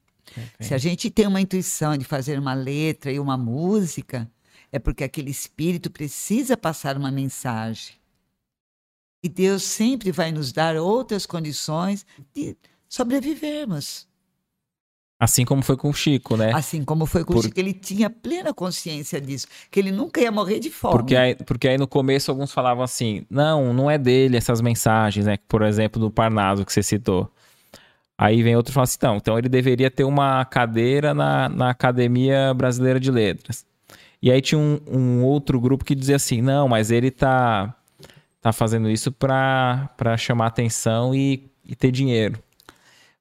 Se a gente tem uma intuição de fazer uma letra e uma música, é porque aquele espírito precisa passar uma mensagem. E Deus sempre vai nos dar outras condições de sobrevivermos. Assim como foi com o Chico, né? Assim como foi com o Por- Chico, ele tinha plena consciência disso, que ele nunca ia morrer de fome. Porque aí, porque aí no começo alguns falavam assim: não, não é dele essas mensagens, né? Por exemplo, do Parnaso que você citou. Aí vem outro e fala assim: não, então ele deveria ter uma cadeira na, na Academia Brasileira de Letras. E aí tinha um, um outro grupo que dizia assim: não, mas ele tá, tá fazendo isso pra chamar atenção e, e ter dinheiro.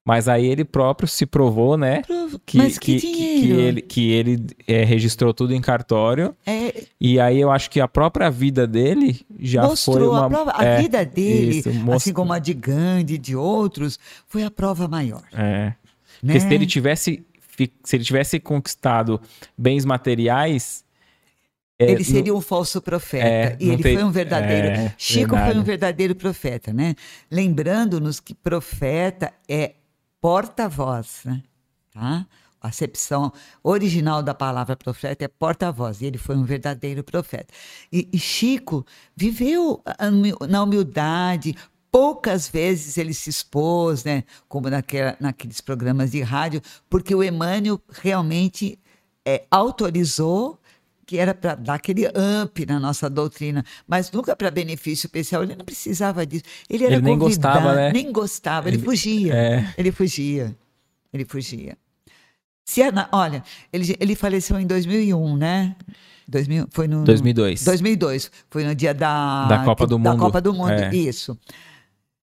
Mas aí ele próprio se provou, né? Que, Mas que, que, que- ele, que ele é, registrou tudo em cartório. É, E aí eu acho que a própria vida dele já mostrou foi uma... a prova. A é, vida dele, isso, assim como a de Gandhi e de outros, foi a prova maior. É. Né? Porque se ele tivesse se ele tivesse conquistado bens materiais, é, ele seria um falso profeta. É, e ele tem- foi um verdadeiro. é, Chico verdade. foi um verdadeiro profeta, né? Lembrando-nos que profeta é porta-voz, né? Tá? A acepção original da palavra profeta é porta-voz, e ele foi um verdadeiro profeta. E, e Chico viveu na humildade, poucas vezes ele se expôs, né? Como naquela, naqueles programas de rádio, porque o Emmanuel realmente é, autorizou que era para dar aquele up na nossa doutrina, mas nunca para benefício pessoal. Ele não precisava disso. Ele era Ele nem gostava, né? nem gostava. Ele, Ele- fugia. é. Ele fugia. Ele fugia. Se olha, ele, ele faleceu em 2001, né? 2000, foi no 2002. 2002. Foi no dia da Da Copa do da Mundo. Copa do Mundo. É. Isso.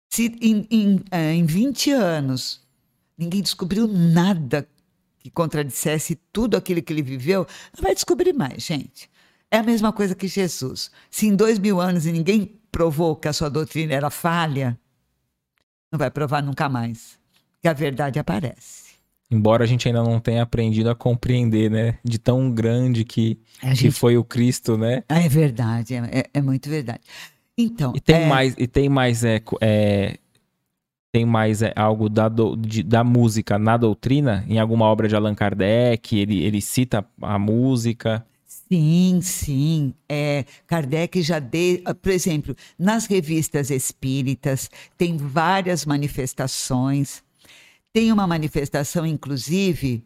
Se em, em, eh, em 20 anos ninguém descobriu nada que contradissesse tudo aquilo que ele viveu, não vai descobrir mais, gente. É a mesma coisa que Jesus. Se em dois mil anos ninguém provou que a sua doutrina era falha, não vai provar nunca mais. Que a verdade aparece. Embora a gente ainda não tenha aprendido a compreender, né? De tão grande que, A que gente- foi o Cristo, né? Ah, É verdade, é, é- é muito verdade. Então, E tem é, mais, e tem mais, é, é, tem mais é, algo da, do- de- da música na doutrina? Em alguma obra de Allan Kardec, ele, ele cita a música. Sim, sim. É, Kardec já deu, por exemplo, nas revistas espíritas, tem várias manifestações. Tem uma manifestação, inclusive,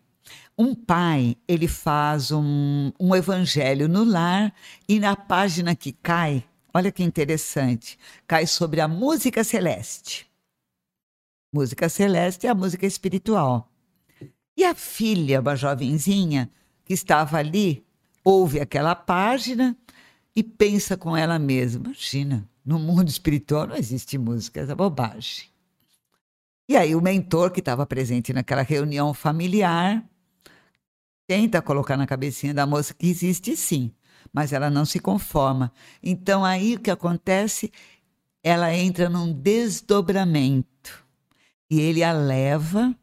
um pai, ele faz um, um evangelho no lar e na página que cai, olha que interessante, cai sobre a música celeste. Música celeste é a música espiritual. E a filha, uma jovenzinha, que estava ali, ouve aquela página e pensa com ela mesma: imagina, no mundo espiritual não existe música, essa bobagem. E aí o mentor que estava presente naquela reunião familiar tenta colocar na cabecinha da moça que existe sim, mas ela não se conforma. Então aí o que acontece? Ela entra num desdobramento e ele a leva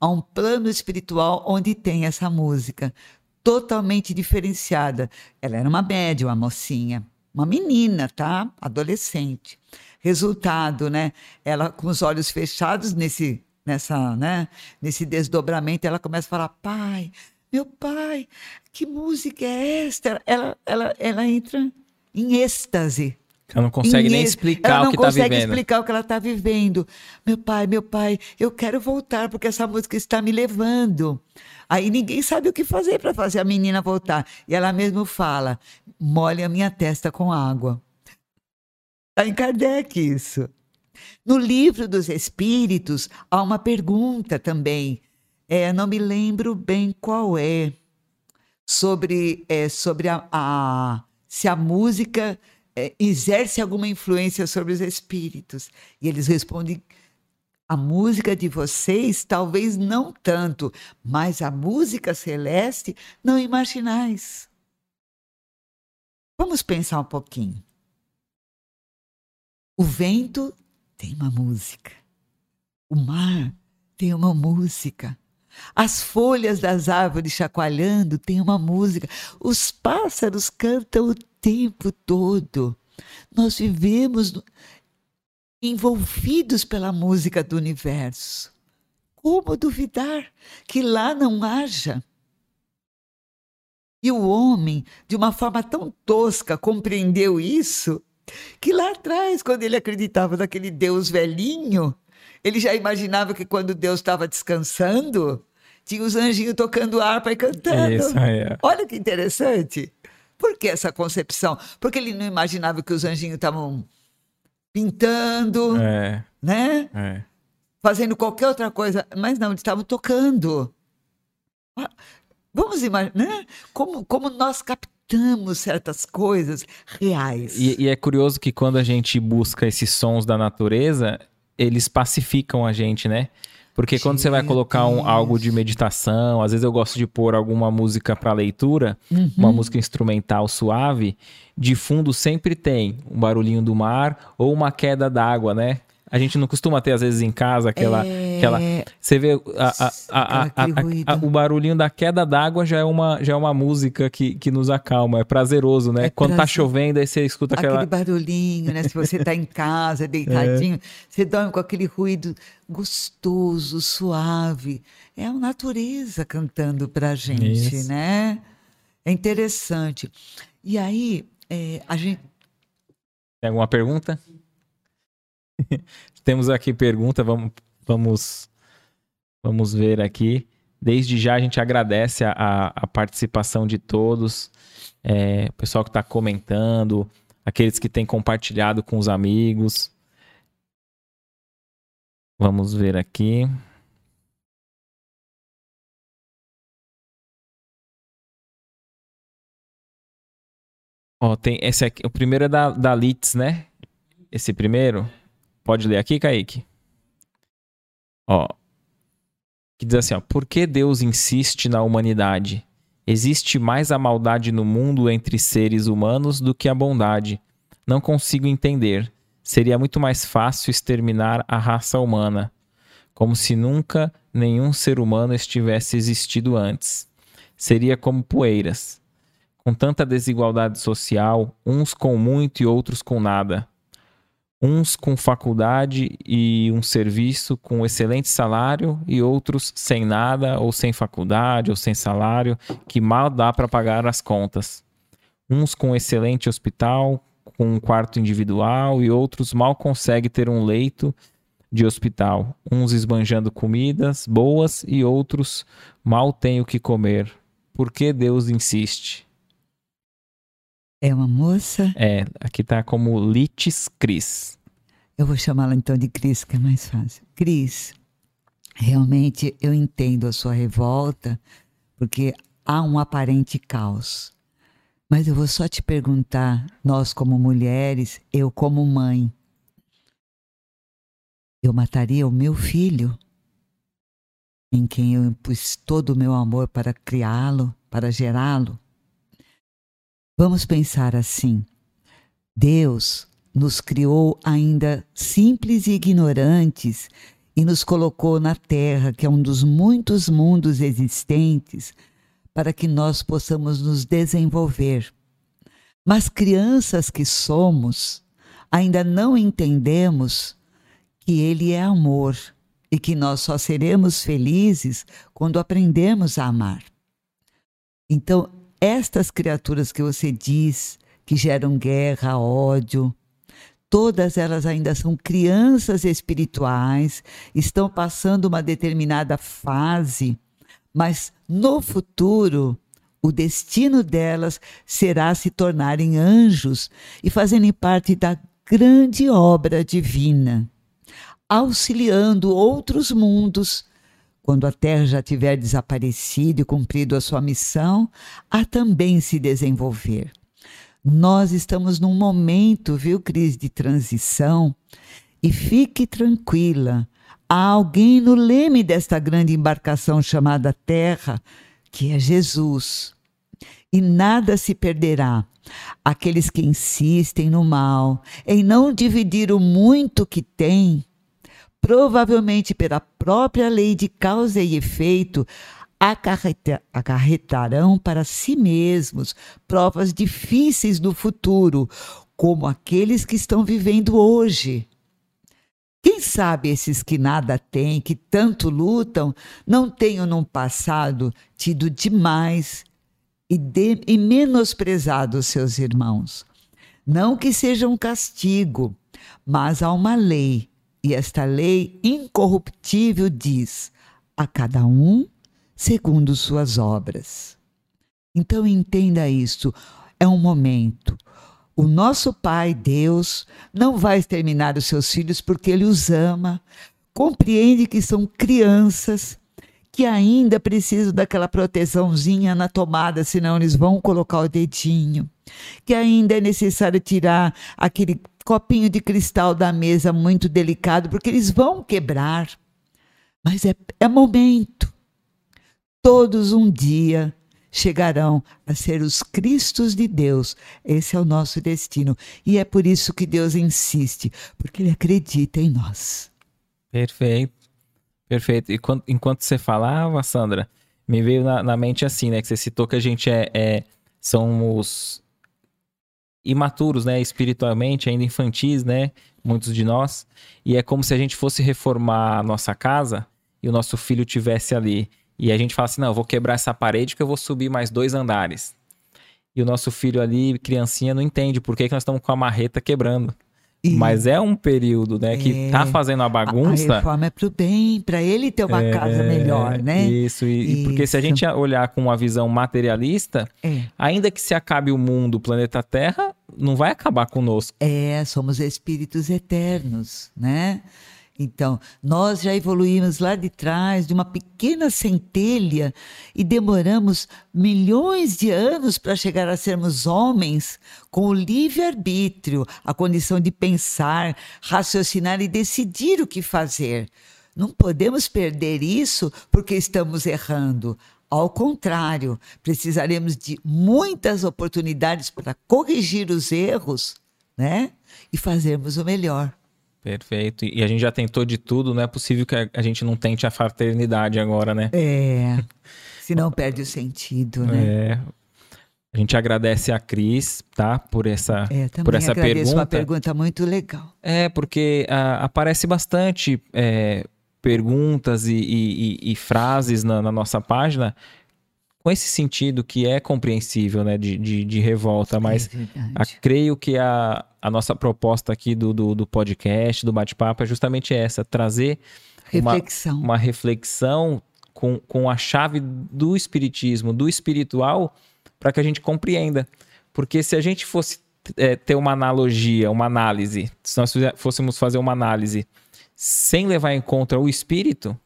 a um plano espiritual onde tem essa música totalmente diferenciada. Ela era uma médium, a mocinha, uma menina, tá? Adolescente. Resultado, né? Ela com os olhos fechados nesse nessa, né, nesse desdobramento, ela começa a falar: "Pai, meu pai, que música é esta? Ela, ela, ela entra em êxtase. Ela não consegue nem explicar o que está vivendo. Ela não consegue explicar o que ela está vivendo. Meu pai, meu pai, eu quero voltar porque essa música está me levando. Aí ninguém sabe o que fazer para fazer a menina voltar. E ela mesmo fala: molhe a minha testa com água. Está em Kardec isso. No livro dos Espíritos há uma pergunta também. É, não me lembro bem qual é. Sobre, é, sobre a, a se a música é, exerce alguma influência sobre os espíritos. E eles respondem: a música de vocês talvez não tanto, mas a música celeste não imaginais. Vamos pensar um pouquinho. O vento tem uma música. O mar tem uma música. As folhas das árvores chacoalhando têm uma música. Os pássaros cantam o tempo todo. Nós vivemos envolvidos pela música do universo. Como duvidar que lá não haja? E o homem, de uma forma tão tosca, compreendeu isso, que lá atrás, quando ele acreditava naquele Deus velhinho, ele já imaginava que quando Deus estava descansando, tinha os anjinhos tocando harpa e cantando. Isso, é. Olha que interessante. Por que essa concepção? Porque ele não imaginava que os anjinhos estavam pintando, é. né? É. Fazendo qualquer outra coisa. Mas não, eles estavam tocando. Ah, vamos imaginar, né? Como, como nós captamos certas coisas reais. E, e é curioso que quando a gente busca esses sons da natureza, eles pacificam a gente, né? Porque quando você vai colocar um, algo de meditação, às vezes eu gosto de pôr alguma música para leitura, uhum. uma música instrumental suave, de fundo sempre tem um barulhinho do mar ou uma queda d'água, né? A gente não costuma ter, às vezes, em casa aquela. É... aquela você vê a, a, a, o barulhinho da queda d'água já é uma, já é uma música que, que nos acalma, é prazeroso, né? É Quando tá prazer... tá chovendo, aí você escuta aquela. Aquele barulhinho, né? Se você tá em casa, deitadinho, é. você dorme com aquele ruído gostoso, suave. É a natureza cantando pra gente, Isso. né? É interessante. E aí, é, a gente. Tem alguma pergunta? Temos aqui pergunta, vamos, vamos, vamos ver aqui. Desde já a gente agradece a, a participação de todos, é, o pessoal que está comentando, aqueles que têm compartilhado com os amigos. Vamos ver aqui. Ó, tem esse aqui, o primeiro é da, da Litz, né? Esse primeiro. Pode ler aqui, Kaique? Ó. Que diz assim, ó. Por que Deus insiste na humanidade? Existe mais a maldade no mundo entre seres humanos do que a bondade. Não consigo entender. Seria muito mais fácil exterminar a raça humana, como se nunca nenhum ser humano estivesse existido antes. Seria como poeiras. Com tanta desigualdade social, uns com muito e outros com nada uns com faculdade e um serviço com excelente salário e outros sem nada ou sem faculdade ou sem salário que mal dá para pagar as contas. Uns com excelente hospital, com um quarto individual e outros mal conseguem ter um leito de hospital. Uns esbanjando comidas boas e outros mal têm o que comer. Por que Deus insiste? É uma moça? É, aqui tá como Litis Cris. Eu vou chamá-la então de Cris, que é mais fácil. Cris, realmente eu entendo a sua revolta, porque há um aparente caos. Mas eu vou só te perguntar, nós como mulheres, eu como mãe, eu mataria o meu filho, em quem eu pus todo o meu amor para criá-lo, para gerá-lo? Vamos pensar assim: Deus nos criou ainda simples e ignorantes e nos colocou na Terra, que é um dos muitos mundos existentes, para que nós possamos nos desenvolver. Mas crianças que somos, ainda não entendemos que Ele é amor e que nós só seremos felizes quando aprendemos a amar. Então, estas criaturas que você diz que geram guerra, ódio, todas elas ainda são crianças espirituais, estão passando uma determinada fase, mas no futuro o destino delas será se tornarem anjos e fazerem parte da grande obra divina, auxiliando outros mundos. Quando a Terra já tiver desaparecido e cumprido a sua missão, a também se desenvolver. Nós estamos num momento, viu, Cris, de transição, e fique tranquila. Há alguém no leme desta grande embarcação chamada Terra, que é Jesus e nada se perderá. Aqueles que insistem no mal, em não dividir o muito que têm, provavelmente pela própria lei de causa e efeito, acarretarão para si mesmos provas difíceis do futuro, como aqueles que estão vivendo hoje. Quem sabe esses que nada têm, que tanto lutam, não tenham no passado tido demais e, de, e menosprezado os seus irmãos. Não que seja um castigo, mas há uma lei, e esta lei incorruptível diz: a cada um segundo suas obras. Então entenda isso, é um momento. O nosso Pai, Deus, não vai exterminar os seus filhos porque Ele os ama, compreende que são crianças que ainda precisam daquela proteçãozinha na tomada, senão eles vão colocar o dedinho, que ainda é necessário tirar aquele copinho de cristal da mesa muito delicado, porque eles vão quebrar. Mas é, é momento. Todos um dia chegarão a ser os Cristos de Deus. Esse é o nosso destino. E é por isso que Deus insiste, porque Ele acredita em nós. Perfeito. Perfeito. E quando, enquanto você falava, Sandra, me veio na, na, mente assim, né? Que você citou que a gente é, é somos imaturos, né? Espiritualmente, ainda infantis, né? Muitos de nós. E é como se a gente fosse reformar a nossa casa e o nosso filho tivesse ali. E a gente fala assim: não, vou quebrar essa parede que eu vou subir mais dois andares. E o nosso filho ali, criancinha, não entende por que, que nós estamos com a marreta quebrando. Mas é um período, né, que é, tá fazendo a bagunça. A, a reforma é pro bem, para ele ter uma é, casa melhor, né? Isso, e, isso. porque se a gente olhar com uma visão materialista, é. ainda que se acabe o mundo, o planeta Terra, não vai acabar conosco. É, somos espíritos eternos, né? Então, nós já evoluímos lá de trás, de uma pequena centelha, e demoramos milhões de anos para chegar a sermos homens com o livre-arbítrio, a condição de pensar, raciocinar e decidir o que fazer. Não podemos perder isso porque estamos errando. Ao contrário, precisaremos de muitas oportunidades para corrigir os erros, né? E fazermos o melhor. Perfeito. E a gente já tentou de tudo, não é possível que a gente não tente a fraternidade agora, né? É. Senão perde o sentido, né? É. A gente agradece a Cris, tá? Por essa, é, por essa pergunta. uma pergunta muito legal. É, porque uh, aparece bastante é, perguntas e, e, e, frases na, na, nossa página com esse sentido que é compreensível, né, de, de, de revolta, mas é a, creio que a, a nossa proposta aqui do, do, do podcast, do bate-papo, é justamente essa, trazer reflexão. Uma, uma reflexão com, com a chave do espiritismo, do espiritual, para que a gente compreenda. Porque se a gente fosse é, ter uma analogia, uma análise, se nós fôssemos fazer uma análise sem levar em conta o espírito,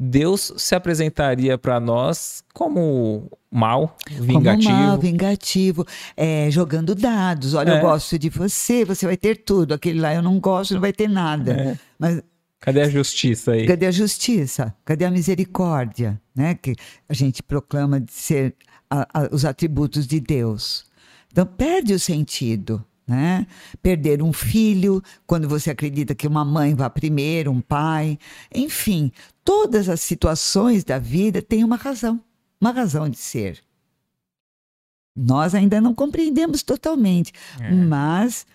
Deus se apresentaria para nós como mal, vingativo. Como mal, vingativo, é, jogando dados. Olha, é. eu gosto de você, você vai ter tudo. Aquele lá eu não gosto, não vai ter nada. É. Mas Cadê a justiça aí? Cadê a justiça? Cadê a misericórdia? Né? Que a gente proclama de ser a, a, os atributos de Deus. Então perde o sentido. Né? Perder um filho, quando você acredita que uma mãe vá primeiro, um pai. Enfim, todas as situações da vida têm uma razão, uma razão de ser. Nós ainda não compreendemos totalmente, é. mas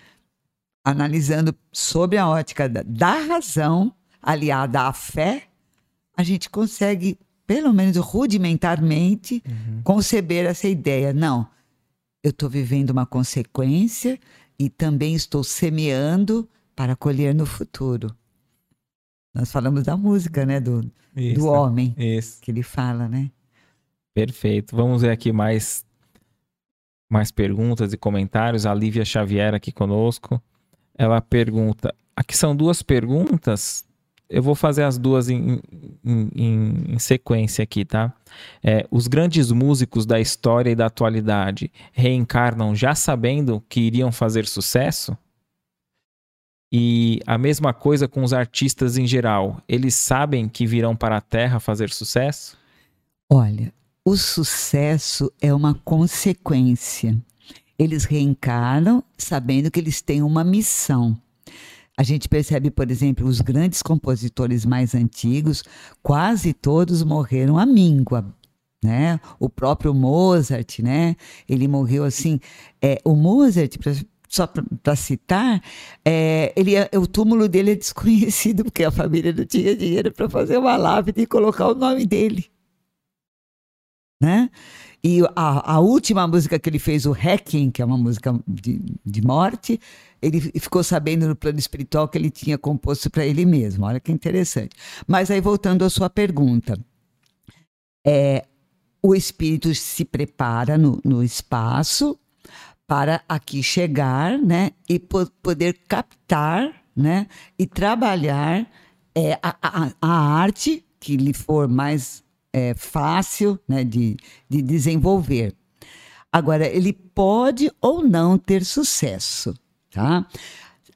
analisando sobre a ótica da, da razão aliada à fé, a gente consegue pelo menos rudimentarmente, Uhum. conceber essa ideia. Não, eu estou vivendo uma consequência e também estou semeando para colher no futuro. Nós falamos da música, né? Do, Isso. do homem, Isso. que ele fala, né? Perfeito. Vamos ver aqui mais, mais perguntas e comentários. A Lívia Xavier aqui conosco. Ela pergunta. Aqui são duas perguntas. Eu vou fazer as duas em, em- em- sequência aqui, tá? É, os grandes músicos da história e da atualidade reencarnam já sabendo que iriam fazer sucesso? E a mesma coisa com os artistas em geral. Eles sabem que virão para a Terra fazer sucesso? Olha, o sucesso é uma consequência. Eles reencarnam sabendo que eles têm uma missão. A gente percebe, por exemplo, os grandes compositores mais antigos, quase todos morreram à míngua. Né? O próprio Mozart, né? Ele morreu assim. É, o Mozart, só para citar, é, ele, é- o túmulo dele é desconhecido porque a família não tinha dinheiro para fazer uma lápide e colocar o nome dele né? E a, a última música que ele fez, o Hacking, que é uma música de, de morte, ele ficou sabendo no plano espiritual que ele tinha composto para ele mesmo. Olha que interessante. Mas aí, voltando à sua pergunta, é, o espírito se prepara no, no espaço para aqui chegar, né? E po- poder captar, né? E trabalhar é, a, a, a arte que lhe for mais é, fácil né, de, de desenvolver. Agora, ele pode ou não ter sucesso, tá?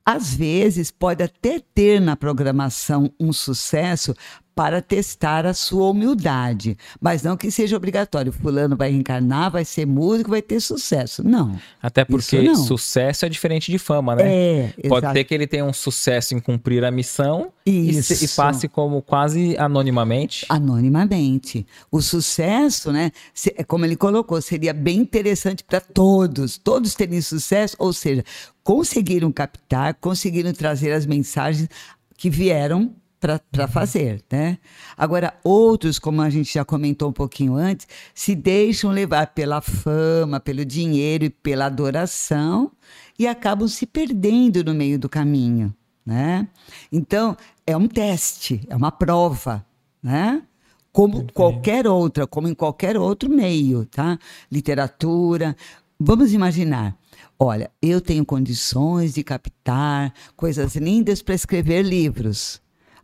Às vezes, pode até ter na programação um sucesso para testar a sua humildade, mas não que seja obrigatório. Fulano vai reencarnar, vai ser músico, vai ter sucesso. Não. Até porque sucesso é diferente de fama, né? É, Pode exato. ter que ele tenha um sucesso em cumprir a missão e, se- e passe como quase anonimamente. anonimamente. O sucesso, né, se- é como ele colocou, seria bem interessante para todos, todos terem sucesso, ou seja, conseguiram captar, conseguiram trazer as mensagens que vieram para fazer, né? Agora, outros, como a gente já comentou um pouquinho antes, se deixam levar pela fama, pelo dinheiro e pela adoração e acabam se perdendo no meio do caminho, né? Então, é um teste, é uma prova, né? Como qualquer outra, como em qualquer outro meio, tá? Literatura. Vamos imaginar. Olha, eu tenho condições de captar coisas lindas para escrever livros.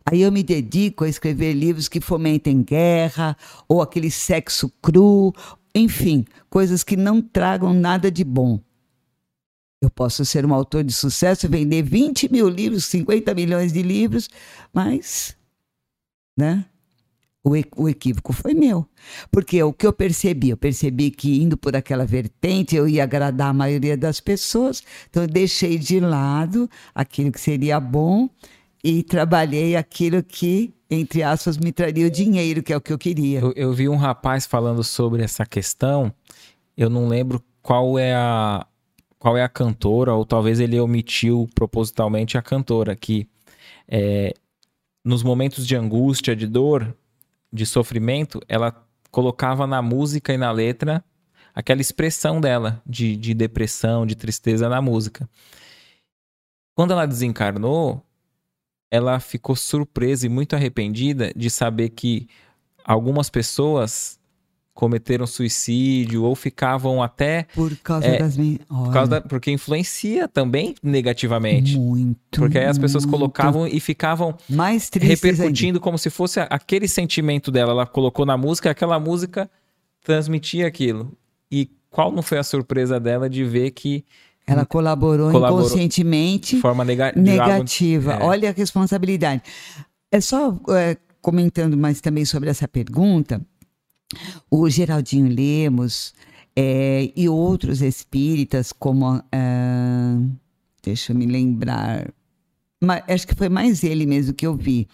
Aí eu me dedico a escrever livros que fomentem guerra, ou aquele sexo cru, enfim, coisas que não tragam nada de bom. Eu posso ser um autor de sucesso, vender 20 mil livros, 50 milhões de livros, mas, né? O, o equívoco foi meu. Porque o que eu percebi? Eu percebi que indo por aquela vertente eu ia agradar a maioria das pessoas, então eu deixei de lado aquilo que seria bom e trabalhei aquilo que, entre aspas, me traria o dinheiro, que é o que eu queria. Eu, eu vi um rapaz falando sobre essa questão. Eu não lembro qual é a qual é a cantora, ou talvez ele omitiu propositalmente a cantora, que é, nos momentos de angústia, de dor, de sofrimento, ela colocava na música e na letra aquela expressão dela de, de depressão, de tristeza na música. Quando ela desencarnou, ela ficou surpresa e muito arrependida de saber que algumas pessoas cometeram suicídio ou ficavam até Por causa É, das minhas. por causa da- porque influencia também negativamente. Muito. Porque aí as pessoas muito. colocavam e ficavam Mais repercutindo como se fosse aquele sentimento dela. Ela colocou na música, aquela música transmitia aquilo. E qual não foi a surpresa dela de ver que ainda. Ela colaborou, Colaborou inconscientemente de forma nega negativa. é. Olha a responsabilidade. É só é, comentando mais também sobre essa pergunta, o Geraldinho Lemos é, e outros espíritas, como. ah, deixa eu me lembrar. ma- acho que foi mais ele mesmo que eu vi.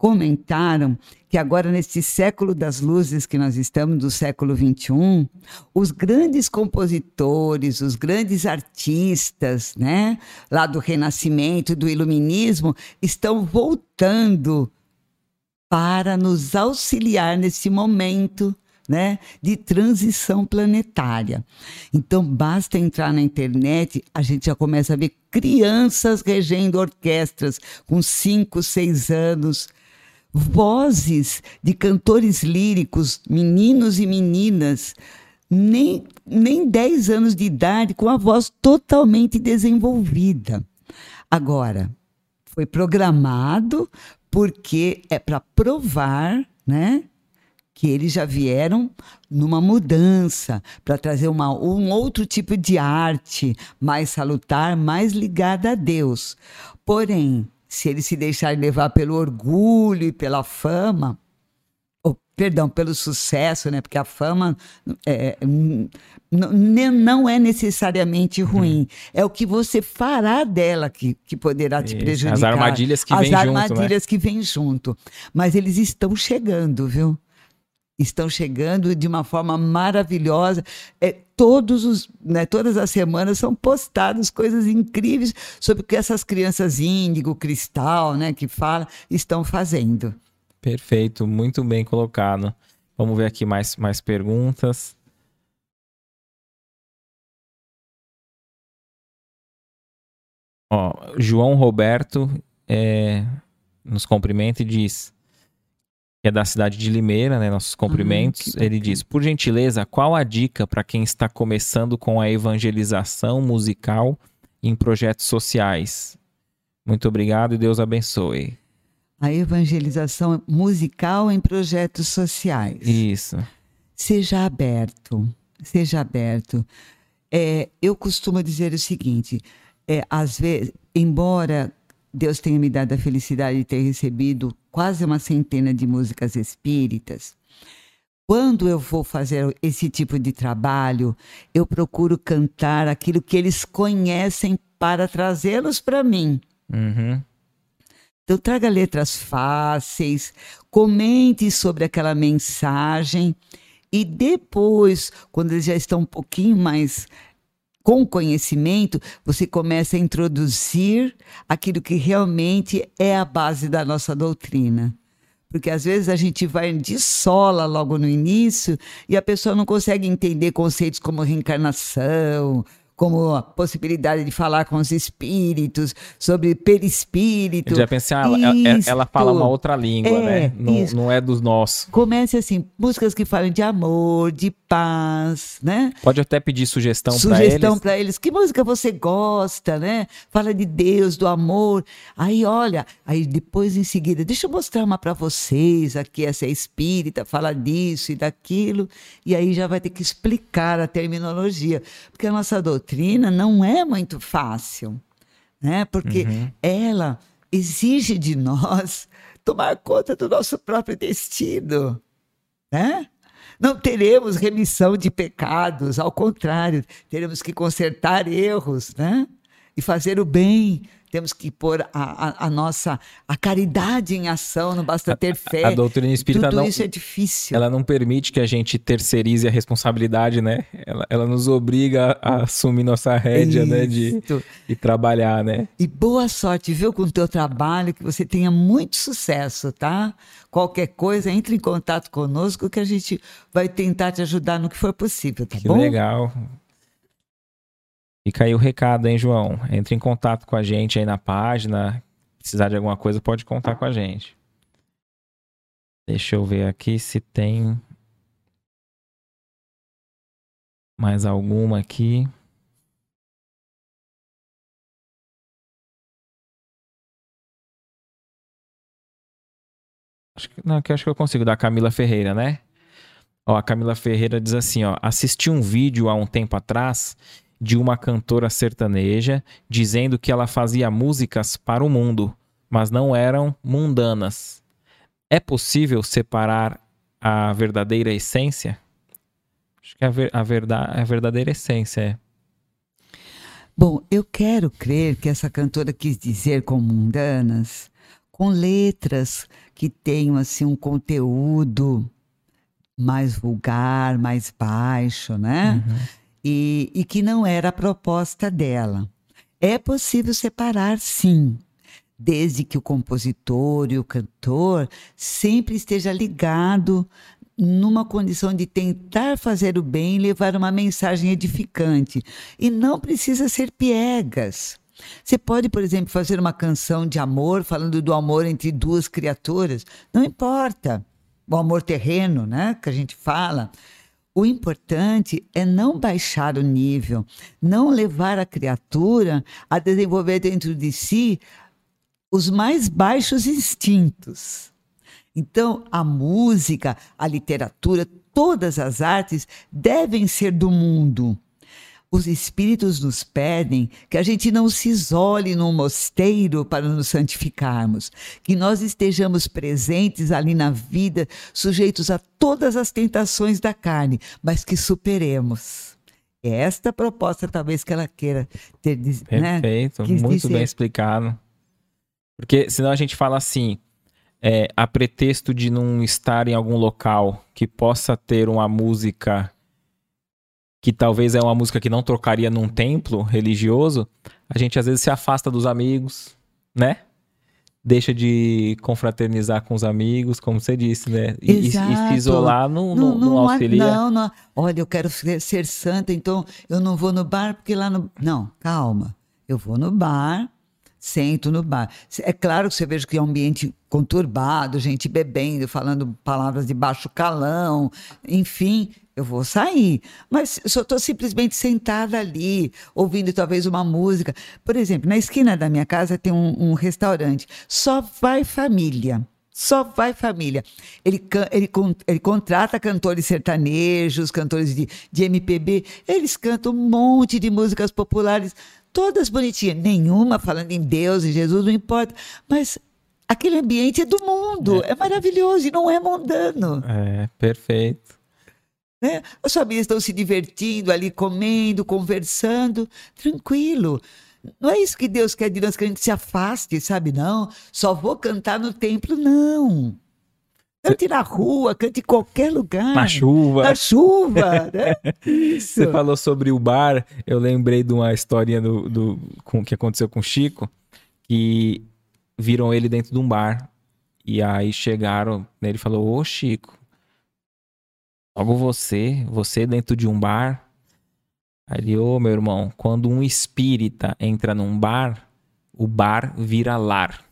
Comentaram que agora, nesse século das luzes que nós estamos, do século XXI, os grandes compositores, os grandes artistas, né, lá do Renascimento, do Iluminismo, estão voltando para nos auxiliar nesse momento né, de transição planetária. Então, basta entrar na internet, a gente já começa a ver crianças regendo orquestras com 5, 6 anos, vozes de cantores líricos, meninos e meninas, nem, nem 10 anos de idade, com a voz totalmente desenvolvida. Agora, foi programado porque é para provar, né, que eles já vieram numa mudança para trazer uma, um outro tipo de arte mais salutar, mais ligada a Deus. Porém, se eles se deixarem levar pelo orgulho e pela fama, ou, perdão, pelo sucesso, né? Porque a fama é, não é necessariamente ruim. Uhum. É o que você fará dela que, que poderá te prejudicar. As armadilhas que vêm junto. As armadilhas né? que vêm junto. Mas eles estão chegando, viu? Estão chegando de uma forma maravilhosa. É, todos os, né, todas as semanas são postadas coisas incríveis sobre o que essas crianças índigo, cristal, né, que fala, estão fazendo. Perfeito, muito bem colocado. Vamos ver aqui mais, mais perguntas. Ó, João Roberto é, nos cumprimenta e diz: que é da cidade de Limeira, né? Nossos cumprimentos. Ah, Ele diz: por gentileza, qual a dica para quem está começando com a evangelização musical em projetos sociais? Muito obrigado e Deus abençoe. A evangelização musical em projetos sociais. Isso. Seja aberto, seja aberto. É, eu costumo dizer o seguinte: é, às vezes, embora Deus tenha me dado a felicidade de ter recebido quase uma centena de músicas espíritas. Quando eu vou fazer esse tipo de trabalho, eu procuro cantar aquilo que eles conhecem para trazê-los para mim. Uhum. Então, traga letras fáceis, comente sobre aquela mensagem e depois, quando eles já estão um pouquinho mais com conhecimento, você começa a introduzir aquilo que realmente é a base da nossa doutrina. Porque às vezes a gente vai de sola logo no início e a pessoa não consegue entender conceitos como reencarnação, como a possibilidade de falar com os espíritos, sobre perispírito. Eu já pensei, ah, ela, ela, fala uma outra língua, é, né? Não, não, é dos nossos. Comece assim, músicas que falam de amor, de paz, né? Pode até pedir sugestão para eles. Sugestão para eles. Que música você gosta, né? Fala de Deus, do amor. Aí, olha, aí depois em seguida, deixa eu mostrar uma para vocês, aqui essa é espírita, fala disso e daquilo, e aí já vai ter que explicar a terminologia, porque a nossa doutrina doutrina não é muito fácil, né? Porque uhum. ela exige de nós tomar conta do nosso próprio destino, né? Não teremos remissão de pecados, ao contrário, teremos que consertar erros, né? E fazer o bem, temos que pôr a, a, a, nossa a caridade em ação, não basta ter fé. A, a doutrina espírita Tudo não, isso é difícil. Ela não permite que a gente terceirize a responsabilidade, né? Ela, ela nos obriga a assumir nossa rédea, isso. né? De, de trabalhar, né? E boa sorte, viu, com o teu trabalho, que você tenha muito sucesso, tá? Qualquer coisa, entre em contato conosco que a gente vai tentar te ajudar no que for possível, tá que bom? Que legal. Fica aí o recado, hein, João? Entre em contato com a gente aí na página. Precisar de alguma coisa, pode contar com a gente. Deixa eu ver aqui se tem mais alguma aqui. Acho que, não, acho que eu consigo da Camila Ferreira, né? Ó, a Camila Ferreira diz assim, ó, assisti um vídeo há um tempo atrás de uma cantora sertaneja dizendo que ela fazia músicas para o mundo, mas não eram mundanas. É possível separar a verdadeira essência? Acho que a, ver, a, verdade, a verdadeira essência é. Bom, eu quero crer que essa cantora quis dizer com mundanas, com letras que tenham assim um conteúdo mais vulgar, mais baixo, né? Uhum e, e que não era a proposta dela. É possível separar, sim. desde que o compositor e o cantor sempre esteja ligado numa condição de tentar fazer o bem e levar uma mensagem edificante. E não precisa ser piegas. Você pode, por exemplo, fazer uma canção de amor, falando do amor entre duas criaturas. Não importa. O amor terreno, né? Que a gente fala. O importante é não baixar o nível, não levar a criatura a desenvolver dentro de si os mais baixos instintos. Então, a música, a literatura, todas as artes devem ser do mundo. Os espíritos nos pedem que a gente não se isole num mosteiro para nos santificarmos, que nós estejamos presentes ali na vida, sujeitos a todas as tentações da carne, mas que superemos. É esta proposta, talvez, que ela queira ter. Né? Perfeito, muito dizer. bem explicado. Porque senão a gente fala assim, é, a pretexto de não estar em algum local que possa ter uma música que talvez é uma música que não tocaria num templo religioso, a gente às vezes se afasta dos amigos, né? Deixa de confraternizar com os amigos, como você disse, né? E, e se isolar no, não, não, auxilia. Não, não. Olha, eu quero ser, ser santa, então eu não vou no bar porque lá no. Não, calma. Eu vou no bar, sento no bar. É claro que você veja que é um ambiente conturbado, gente bebendo, falando palavras de baixo calão, enfim, eu vou sair. Mas eu estou simplesmente sentada ali, ouvindo talvez uma música. Por exemplo, na esquina da minha casa tem um, um restaurante, só vai família. Só vai família. Ele, ele, ele contrata cantores sertanejos, cantores de, de MPB. Eles cantam um monte de músicas populares todas bonitinhas, nenhuma falando em Deus e Jesus, não importa, mas aquele ambiente é do mundo, é, é maravilhoso e não é mundano. É, perfeito. Né? As famílias estão se divertindo ali, comendo, conversando, tranquilo. Não é isso que Deus quer de nós, que a gente se afaste, sabe? Não, só vou cantar no templo, não. Cante na rua, cante em qualquer lugar. Na chuva. Na chuva, né? Isso. Você falou sobre o bar, eu lembrei de uma historinha do, do, com, que aconteceu com o Chico, que viram ele dentro de um bar. E aí chegaram, né, ele falou, ô Chico, logo você, você dentro de um bar. Aí ele, ô meu irmão, quando um espírita entra num bar, o bar vira lar.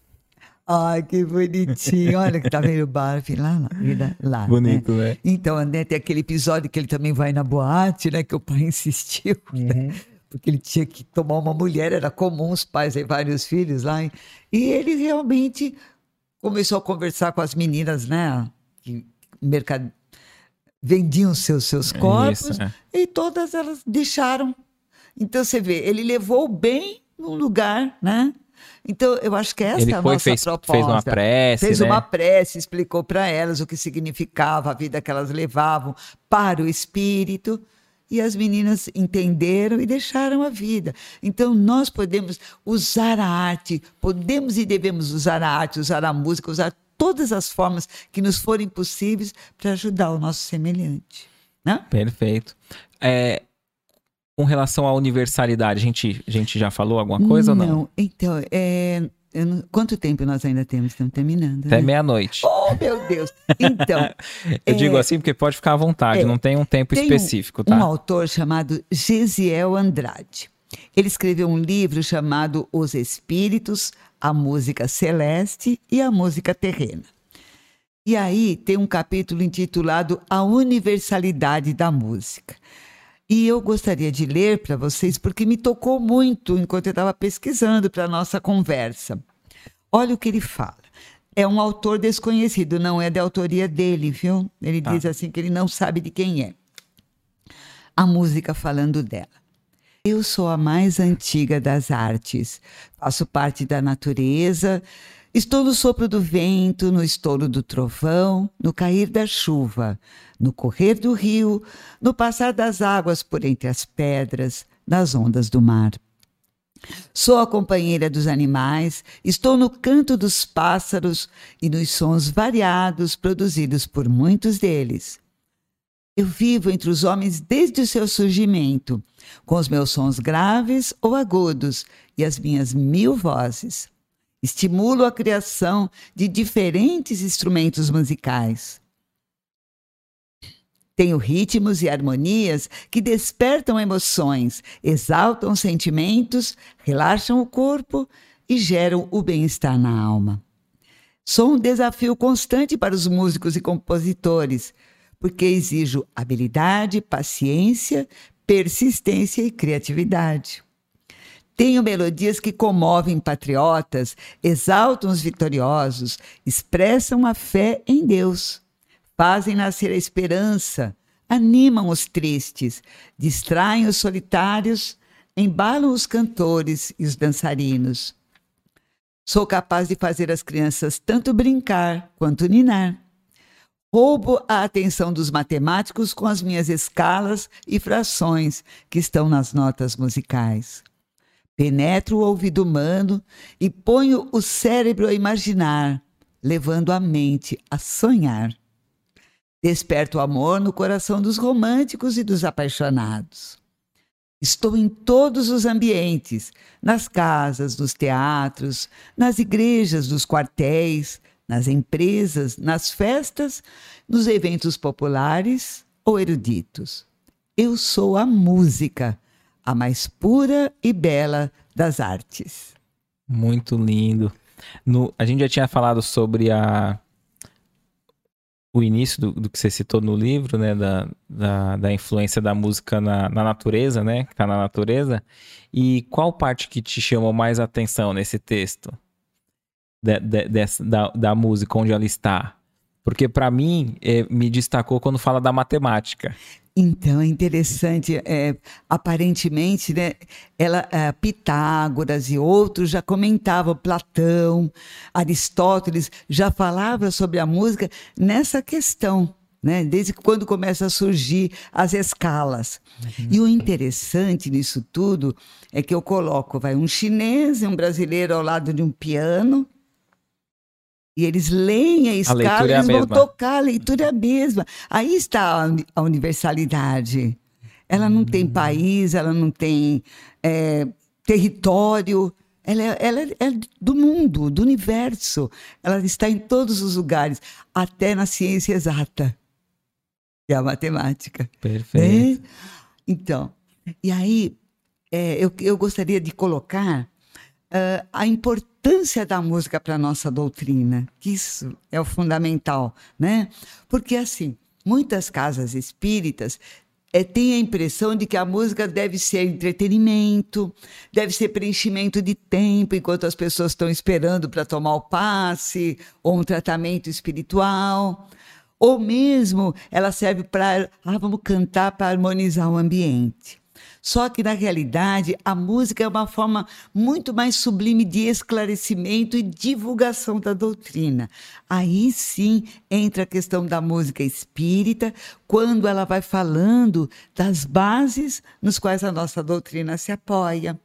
Ai, que bonitinho. Olha que tá vendo o bar, lá, lá, lá. Bonito, né? né? Então, André, tem aquele episódio que ele também vai na boate, né? Que o pai insistiu, né? uhum. né? Porque ele tinha que tomar uma mulher, era comum os pais ter vários filhos lá. E ele realmente começou a conversar com as meninas, né? Que mercad... vendiam seus, seus corpos. Isso, é. E todas elas deixaram. Então, você vê, ele levou o bem num lugar, né? Então, eu acho que essa Ele é a foi, nossa fez, proposta. Fez uma prece. Fez né? uma prece, explicou para elas o que significava a vida que elas levavam para o espírito. E as meninas entenderam e deixaram a vida. Então, nós podemos usar a arte, podemos e devemos usar a arte, usar a música, usar todas as formas que nos forem possíveis para ajudar o nosso semelhante. Né? Perfeito. É, com relação à universalidade, a gente, a gente já falou alguma coisa não, ou não? Então, é, não, quanto tempo nós ainda temos? Estamos terminando. Até né? meia-noite. Oh, meu Deus! Então. Eu é, digo assim porque pode ficar à vontade, é, não tem um tempo tem específico, tá? Um autor chamado Gesiel Andrade. Ele escreveu um livro chamado Os Espíritos, a Música Celeste e a Música Terrena. E aí tem um capítulo intitulado A Universalidade da Música. E eu gostaria de ler para vocês, porque me tocou muito enquanto eu estava pesquisando para a nossa conversa. Olha o que ele fala. É um autor desconhecido, não é de autoria dele, viu? Ele ah. diz assim que ele não sabe de quem é. A música falando dela. Eu sou a mais antiga das artes. Faço parte da natureza. Estou no sopro do vento, no estouro do trovão, no cair da chuva no correr do rio, no passar das águas por entre as pedras, nas ondas do mar. Sou a companheira dos animais, estou no canto dos pássaros e nos sons variados produzidos por muitos deles. Eu vivo entre os homens desde o seu surgimento, com os meus sons graves ou agudos e as minhas mil vozes. Estimulo a criação de diferentes instrumentos musicais. Tenho ritmos e harmonias que despertam emoções, exaltam sentimentos, relaxam o corpo e geram o bem-estar na alma. Sou um desafio constante para os músicos e compositores, porque exijo habilidade, paciência, persistência e criatividade. Tenho melodias que comovem patriotas, exaltam os vitoriosos, expressam a fé em Deus, fazem nascer a esperança, animam os tristes, distraem os solitários, embalam os cantores e os dançarinos. Sou capaz de fazer as crianças tanto brincar quanto ninar. Roubo a atenção dos matemáticos com as minhas escalas e frações que estão nas notas musicais. Penetro o ouvido humano e ponho o cérebro a imaginar, levando a mente a sonhar. Desperto o amor no coração dos românticos e dos apaixonados. Estou em todos os ambientes, nas casas, nos teatros, nas igrejas, nos quartéis, nas empresas, nas festas, nos eventos populares ou eruditos. Eu sou a música, a mais pura e bela das artes. Muito lindo. No, a gente já tinha falado sobre a, o início do, do que você citou no livro, né, da, da, da influência da música na, na, natureza, né, que está na natureza. E qual parte que te chamou mais atenção nesse texto? de, de, dessa, da, da música, onde ela está? Porque para mim é, me destacou quando fala da matemática. Então, é interessante. É, aparentemente, né, ela, é, Pitágoras e outros já comentavam, Platão, Aristóteles já falava sobre a música nessa questão. Né? Desde quando começa a surgir as escalas. Uhum. E o interessante nisso tudo é que eu coloco vai, um chinês e um brasileiro ao lado de um piano, e eles leem a escala, a eles é a vão tocar, a leitura é a mesma. Aí está a, universalidade. Ela não hum. tem país, ela não tem é, território, ela, é, ela é, é, do mundo, do universo. Ela está em todos os lugares, até na ciência exata, que é a matemática. Perfeito. Né? Então, e aí é, eu, eu gostaria de colocar uh, a importância da música para a nossa doutrina, que isso é o fundamental, né? Porque, assim, muitas casas espíritas é, têm a impressão de que a música deve ser entretenimento, deve ser preenchimento de tempo enquanto as pessoas estão esperando para tomar o passe ou um tratamento espiritual. Ou mesmo ela serve para, ah, vamos cantar para harmonizar o ambiente. Só que, na realidade, a música é uma forma muito mais sublime de esclarecimento e divulgação da doutrina. Aí sim entra a questão da música espírita, quando ela vai falando das bases nos quais a nossa doutrina se apoia.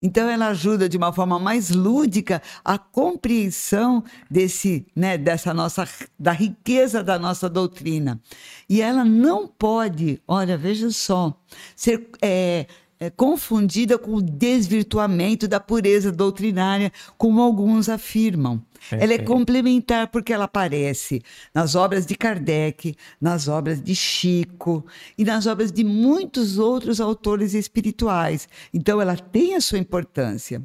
Então ela ajuda de uma forma mais lúdica a compreensão desse, né, dessa nossa da riqueza da nossa doutrina. E ela não pode, olha, veja só, ser é, é, confundida com o desvirtuamento da pureza doutrinária, como alguns afirmam. Ela é complementar porque ela aparece nas obras de Kardec, nas obras de Chico e nas obras de muitos outros autores espirituais. Então, ela tem a sua importância.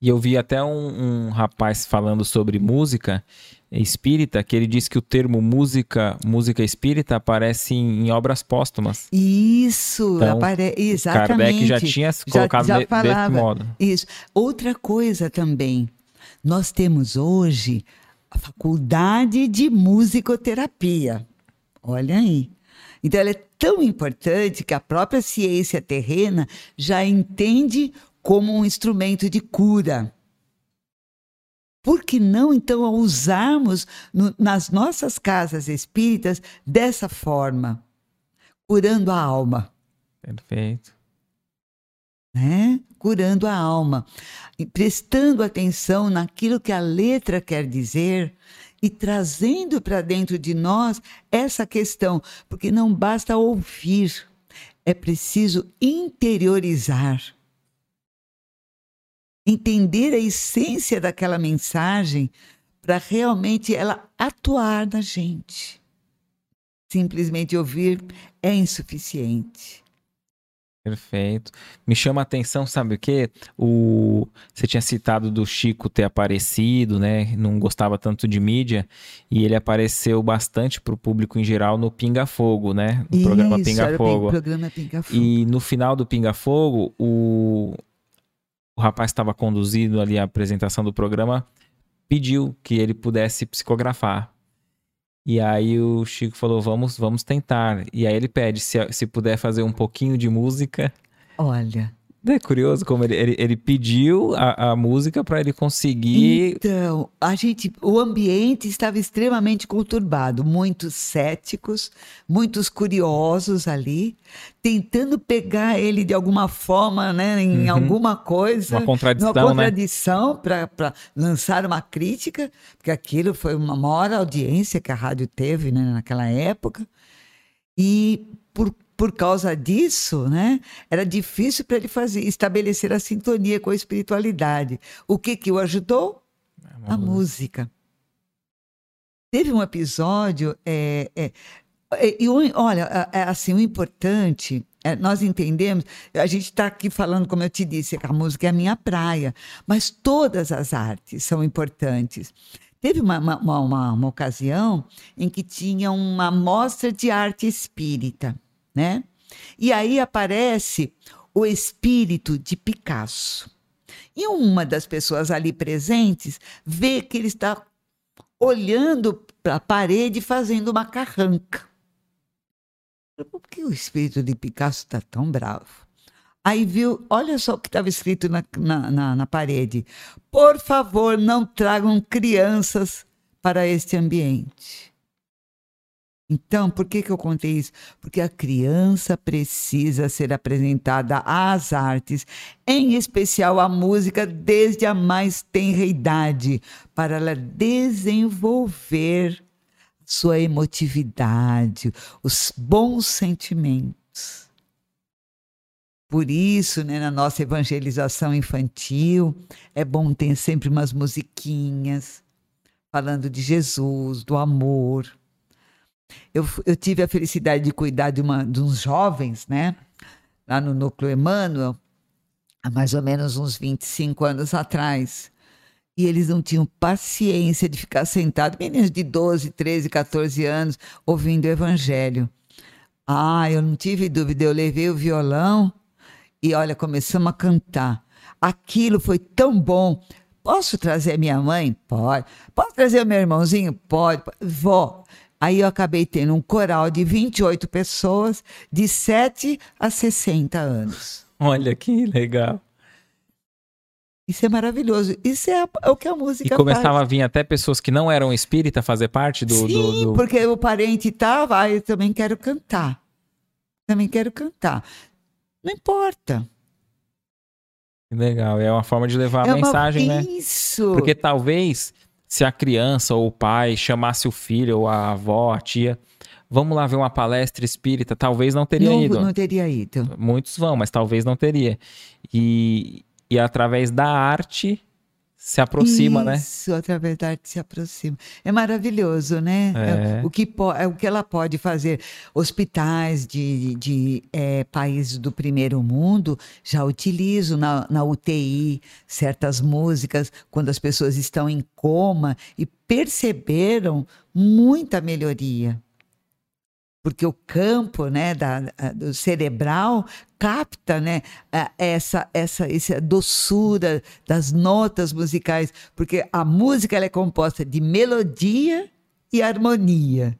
E eu vi até um, um rapaz falando sobre música espírita que ele disse que o termo música música espírita aparece em, em obras póstumas. Isso, então, apare... exatamente. Kardec já tinha colocado já, já de, desse modo. Isso. Outra coisa também, nós temos hoje a faculdade de musicoterapia. Olha aí. Então, ela é tão importante que a própria ciência terrena já entende como um instrumento de cura. Por que não, então, usarmos no, nas nossas casas espíritas dessa forma, curando a alma? Perfeito né? curando a alma, prestando atenção naquilo que a letra quer dizer e trazendo para dentro de nós essa questão, porque não basta ouvir, é preciso interiorizar. entender a essência daquela mensagem para realmente ela atuar na gente. Simplesmente ouvir é insuficiente. Perfeito. Me chama a atenção, sabe o quê? O... Você tinha citado do Chico ter aparecido, né? Não gostava tanto de mídia. E ele apareceu bastante para o público em geral no Pinga Fogo, né? No Isso, programa Pinga Fogo. programa Pinga Fogo. E no final do Pinga Fogo, o, o rapaz estava conduzindo ali a apresentação do programa, pediu que ele pudesse psicografar. E aí o Chico falou: vamos, vamos tentar. E aí ele pede se, se puder fazer um pouquinho de música. Olha. É curioso como ele, ele, ele pediu a, a música para ele conseguir. Então, a gente, o ambiente estava extremamente conturbado, muitos céticos, muitos curiosos ali, tentando pegar ele de alguma forma, né, em Uhum. alguma coisa, Uma contradição, uma né? contradição para lançar uma crítica, porque aquilo foi uma maior audiência que a rádio teve né, naquela época. E por, por causa disso, né, era difícil para ele fazer, estabelecer a sintonia com a espiritualidade. O que, que o ajudou? A música. Teve um episódio, é, é, é, e olha, é, é, assim, o importante, é, nós entendemos, a gente está aqui falando, como eu te disse, que a música é a minha praia, mas todas as artes são importantes. Teve uma, uma, uma, uma- uma ocasião em que tinha uma mostra de arte espírita, né? E aí aparece o espírito de Picasso. E uma das pessoas ali presentes vê que ele está olhando para a parede fazendo uma carranca. Por que o espírito de Picasso está tão bravo? Aí viu, olha só o que estava escrito na, na, na, na parede. Por favor, não tragam crianças para este ambiente. Então, por que, que eu contei isso? Porque a criança precisa ser apresentada às artes, em especial à música, desde a mais tenra idade, para ela desenvolver sua emotividade, os bons sentimentos. Por isso, né, na nossa evangelização infantil, é bom ter sempre umas musiquinhas falando de Jesus, do amor. Eu, eu tive a felicidade de cuidar de, uma, de uns jovens, né? Lá no Núcleo Emmanuel, há mais ou menos uns 25 anos atrás. E eles não tinham paciência de ficar sentados, meninos de 12, 13, 14 anos, ouvindo o Evangelho. Ah, eu não tive dúvida, eu levei o violão e olha, começamos a cantar. Aquilo foi tão bom. Posso trazer minha mãe? Pode. Posso trazer o meu irmãozinho? Pode. Vó. Aí eu acabei tendo um coral de 28 pessoas, de 7 a 60 anos. Olha que legal. Isso é maravilhoso. Isso é, a- é o que a E música começava faz. a vir até pessoas que não eram espírita fazer parte do. Sim, do, do- porque o parente estava, ah, eu também quero cantar. Também quero cantar. Não importa. Que Legal. É uma forma de levar a é uma- mensagem, né? Isso. Porque talvez se a criança ou o pai chamasse o filho ou a avó, a tia, vamos lá ver uma palestra espírita, talvez não teria não, ido. não teria ido. Muitos vão, mas talvez não teria. E, e através da arte se aproxima, né? Isso, através da arte se aproxima. É maravilhoso, né? É. o, que po- é o que ela pode fazer. Hospitais de, de eh, países do primeiro mundo já utilizam na, na UTI certas músicas quando as pessoas estão em coma e perceberam muita melhoria. Porque o campo né, da, do cerebral capta né, essa, essa, essa doçura das notas musicais, porque a música ela é composta de melodia e harmonia.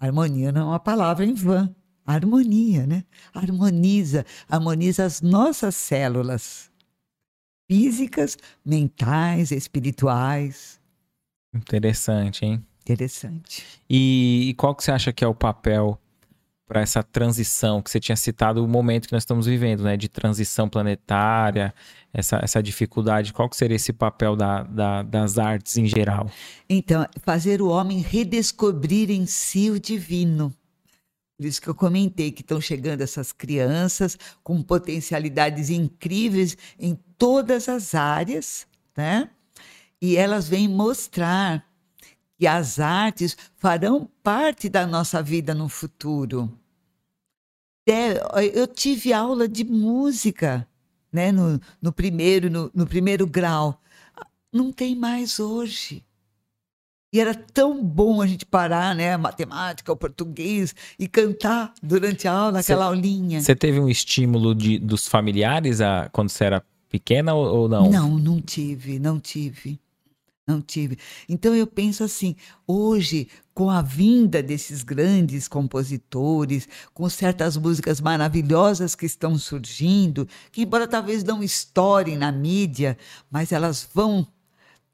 Harmonia não é uma palavra em vão. Harmonia, né? Harmoniza, harmoniza as nossas células físicas, mentais, espirituais. Interessante, hein? Interessante. E, e qual que você acha que é o papel para essa transição que você tinha citado o momento que nós estamos vivendo, né? De transição planetária, essa, essa dificuldade. Qual que seria esse papel da, da- das artes em geral? Então, fazer o homem redescobrir em si o divino. Por isso que eu comentei que estão chegando essas crianças com potencialidades incríveis em todas as áreas, né? E elas vêm mostrar que as artes farão parte da nossa vida no futuro. É, eu tive aula de música né, no, no primeiro, no, no primeiro grau. Não tem mais hoje. E era tão bom a gente parar, né? A matemática, o português, e cantar durante a aula, aquela cê, aulinha. Você teve um estímulo de, dos familiares a, quando você era pequena ou, ou não? Não, não tive, não tive. Não tive. Então eu penso assim, hoje, com a vinda desses grandes compositores, com certas músicas maravilhosas que estão surgindo, que embora talvez não estourem na mídia, mas elas vão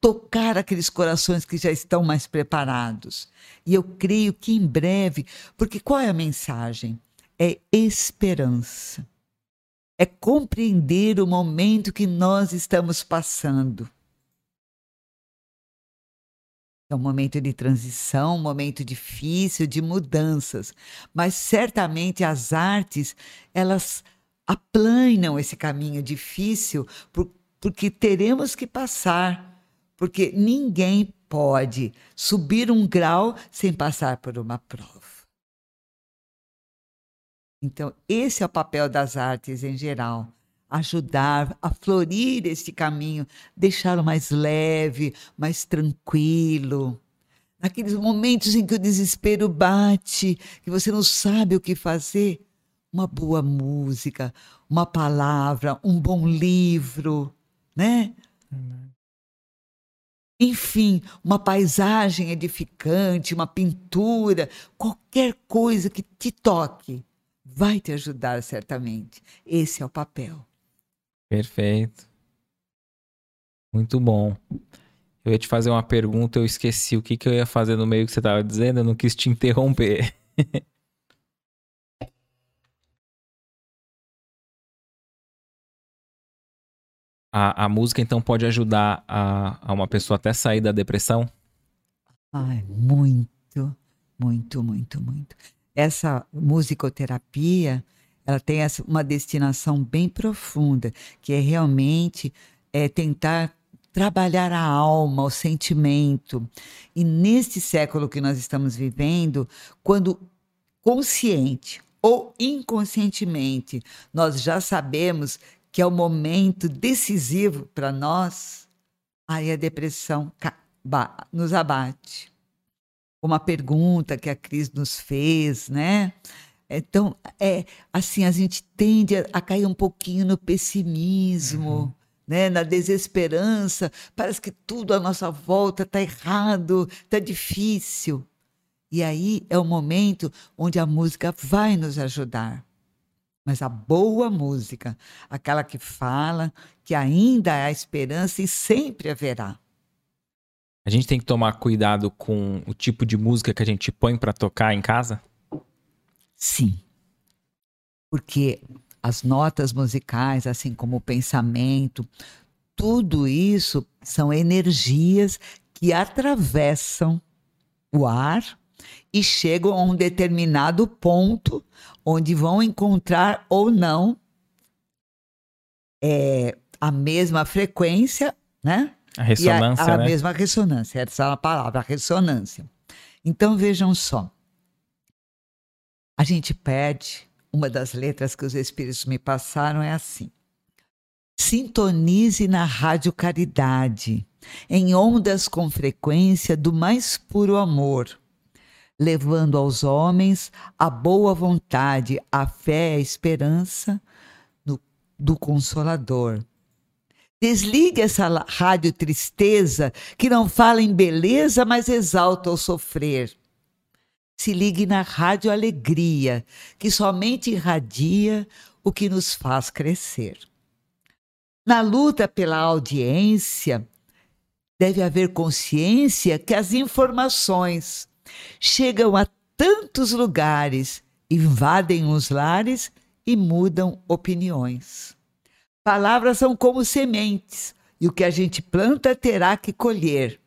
tocar aqueles corações que já estão mais preparados. E eu creio que em breve, porque qual é a mensagem? É esperança. É compreender o momento que nós estamos passando é um momento de transição, um momento difícil, de mudanças. Mas certamente as artes, elas aplanam esse caminho difícil, por, porque teremos que passar. Porque ninguém pode subir um grau sem passar por uma prova. Então, esse é o papel das artes em geral ajudar a florir este caminho, deixá-lo mais leve, mais tranquilo. Naqueles momentos em que o desespero bate, que você não sabe o que fazer, uma boa música, uma palavra, um bom livro, né? Enfim, uma paisagem edificante, uma pintura, qualquer coisa que te toque, vai te ajudar certamente. Esse é o papel. Perfeito. Muito bom. Eu ia te fazer uma pergunta, eu esqueci o que, que eu ia fazer no meio que você estava dizendo, eu não quis te interromper. a, a música então pode ajudar a, a uma pessoa até sair da depressão? Ai, muito, muito, muito, muito. Essa musicoterapia, ela tem essa, uma destinação bem profunda, que é realmente é, tentar trabalhar a alma, o sentimento. E neste século que nós estamos vivendo, quando consciente ou inconscientemente nós já sabemos que é o momento decisivo para nós, aí a depressão nos abate. Uma pergunta que a Cris nos fez, né? Então, é assim, a gente tende a, a cair um pouquinho no pessimismo, uhum. né, na desesperança. Parece que tudo à nossa volta está errado, está difícil. E aí é o momento onde a música vai nos ajudar. Mas a boa música, aquela que fala que ainda há esperança e sempre haverá. A gente tem que tomar cuidado com o tipo de música que a gente põe para tocar em casa? Sim. Porque as notas musicais, assim como o pensamento, tudo isso são energias que atravessam o ar e chegam a um determinado ponto onde vão encontrar ou não é, a mesma frequência, né? A ressonância, a, a né? mesma ressonância, essa é a palavra, a ressonância. Então vejam só, a gente pede, uma das letras que os Espíritos me passaram é assim: Sintonize na Rádio Caridade, em ondas com frequência do mais puro amor, levando aos homens a boa vontade, a fé, a esperança no, do Consolador. Desligue essa rádio tristeza que não fala em beleza, mas exalta o sofrer se ligue na Rádio Alegria, que somente irradia o que nos faz crescer. Na luta pela audiência, deve haver consciência que as informações chegam a tantos lugares, invadem os lares e mudam opiniões. Palavras são como sementes, e o que a gente planta terá que colher.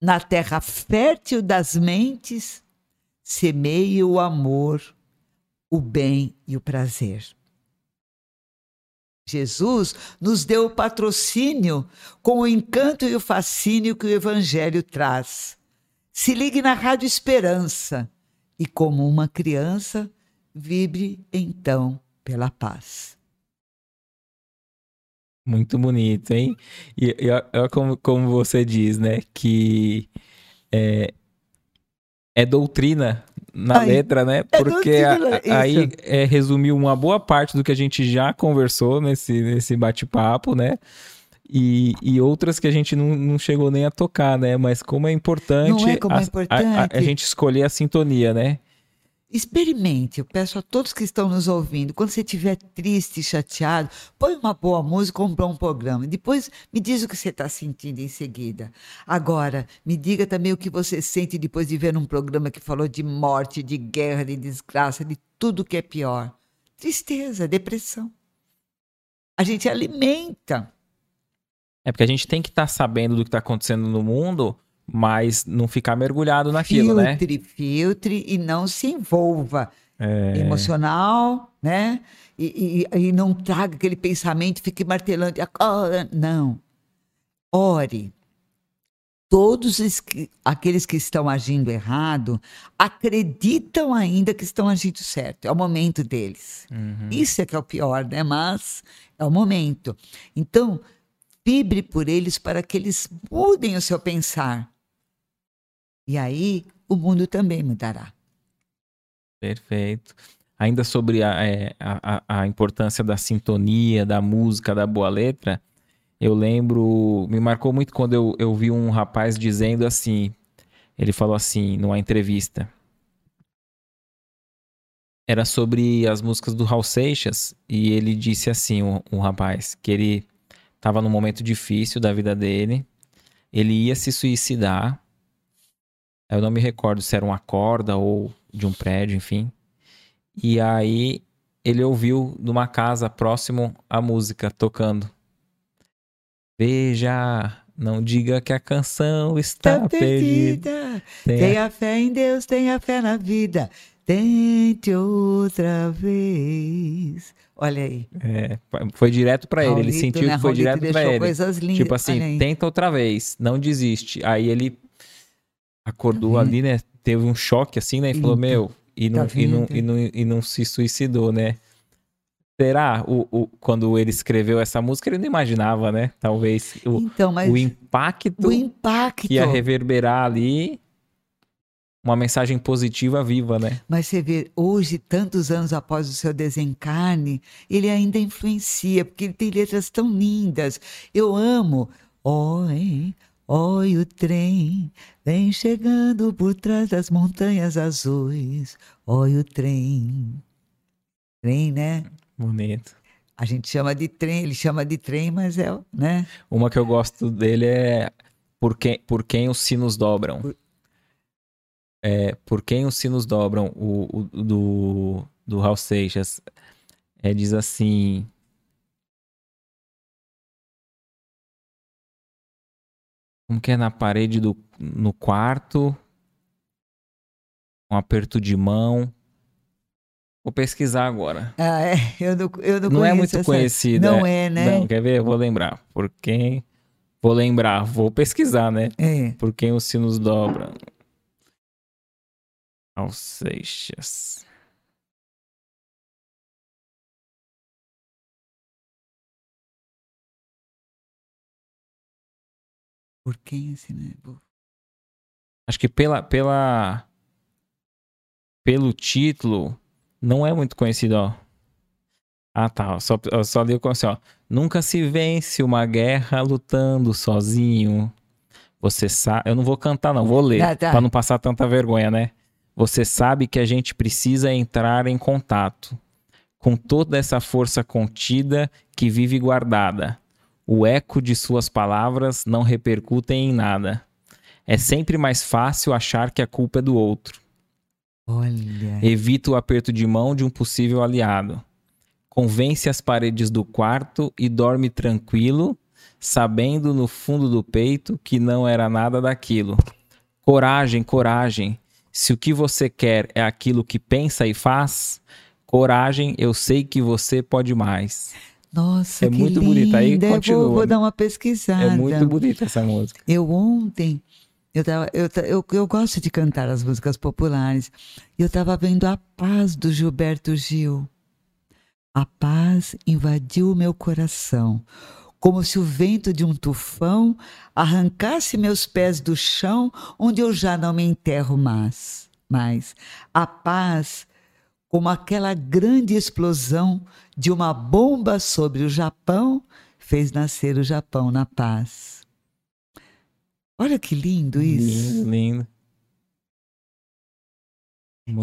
Na terra fértil das mentes, semeie o amor o bem e o prazer. Jesus nos deu o patrocínio com o encanto e o fascínio que o Evangelho traz. Se ligue na Rádio Esperança e, como uma criança, vibre então pela paz. Muito bonito, hein? E, e como, como você diz, né? Que é, é doutrina na letra, né? É Porque a, aí é, resumiu uma boa parte do que a gente já conversou nesse, nesse bate-papo, né? E, e outras que a gente não, não chegou nem a tocar, né? Mas como é importante, é como a, é importante. A, a, a, gente escolher a sintonia, né? Experimente, eu peço a todos que estão nos ouvindo, quando você estiver triste, chateado, põe uma boa música ou um bom programa. Depois me diz o que você está sentindo em seguida. Agora, me diga também o que você sente depois de ver um programa que falou de morte, de guerra, de desgraça, de tudo que é pior. Tristeza, depressão. A gente alimenta. É porque a gente tem que estar tá sabendo do que está acontecendo no mundo mas não ficar mergulhado naquilo, filtre, né? Filtre, filtre e não se envolva. É... Emocional, né? E, e, e, não traga aquele pensamento, fique martelando. Não. Ore. Todos aqueles que estão agindo errado acreditam ainda que estão agindo certo. É o momento deles. Uhum. Isso é que é o pior, né? Mas é o momento. Então, vibre por eles para que eles mudem o seu pensar. E aí o mundo também mudará. Perfeito. Ainda sobre a, é, a, a, importância da sintonia, da música, da boa letra, eu lembro, me marcou muito quando eu, eu vi um rapaz dizendo assim, ele falou assim numa entrevista, era sobre as músicas do Raul Seixas e ele disse assim, um, um rapaz, que ele estava num momento difícil da vida dele, ele ia se suicidar eu não me recordo se era uma corda ou de um prédio, enfim. E aí ele ouviu numa casa próximo a música tocando. Veja, não diga que a canção está, perdida. perdida. Tenha... tenha fé em Deus, tenha fé na vida. Tente outra vez. Olha aí. É, foi direto para ele. Ele sentiu né? que foi direto para ele. Coisas lindas. Tipo assim, tenta outra vez, não desiste. Aí ele acordou tá ali, né? Teve um choque assim, né? E falou, meu, e não, tá e, não, e, não, e não se suicidou, né? Será? O, o, quando ele escreveu essa música, ele não imaginava, né? Talvez o, então, o, impacto o impacto que ia reverberar ali uma mensagem positiva viva, né? Mas você vê, hoje, tantos anos após o seu desencarne, ele ainda influencia, porque ele tem letras tão lindas. Eu amo. Oh, hein? Oi, o trem vem chegando por trás das montanhas azuis. Oi, o trem. Trem, né? Bonito. A gente chama de trem, ele chama de trem, mas é, né? Uma que eu gosto dele é Por quem, por quem os sinos dobram. Por... É, por quem os sinos dobram, o, o do, do Raul Seixas. É, diz assim: Como que é na parede do no quarto? Um aperto de mão. Vou pesquisar agora. Ah, é. Eu não, eu não, não é muito essa... conhecida. Não é, é né? Não, quer ver? Eu vou lembrar. Por quem. Vou lembrar, vou pesquisar, né? É. Por quem os sinos dobram. Alseixas. Por quem esse, né? Acho que pela, pela, pelo título, não é muito conhecido, ó. Ah, tá. Só, só li assim, ó. Nunca se vence uma guerra lutando sozinho. Você sabe. Eu não vou cantar, não. Vou ler. Ah, tá. Pra não passar tanta vergonha, né? Você sabe que a gente precisa entrar em contato com toda essa força contida que vive guardada o eco de suas palavras não repercutem em nada. É sempre mais fácil achar que a culpa é do outro. Olha. Evita o aperto de mão de um possível aliado. Convence as paredes do quarto e dorme tranquilo, sabendo no fundo do peito que não era nada daquilo. Coragem, coragem. Se o que você quer é aquilo que pensa e faz, Coragem, eu sei que você pode mais. Nossa, É que muito linda. bonita. Aí Eu continua. Vou, vou dar uma pesquisada. É muito bonita essa música. Eu ontem, eu, tava, eu, eu, eu gosto de cantar as músicas populares. E eu estava vendo A Paz do Gilberto Gil. A paz invadiu o meu coração, como se o vento de um tufão arrancasse meus pés do chão, onde eu já não me enterro mais. Mas a paz, como aquela grande explosão de uma bomba sobre o Japão, fez nascer o Japão na paz. Olha que lindo isso. Lindo, lindo.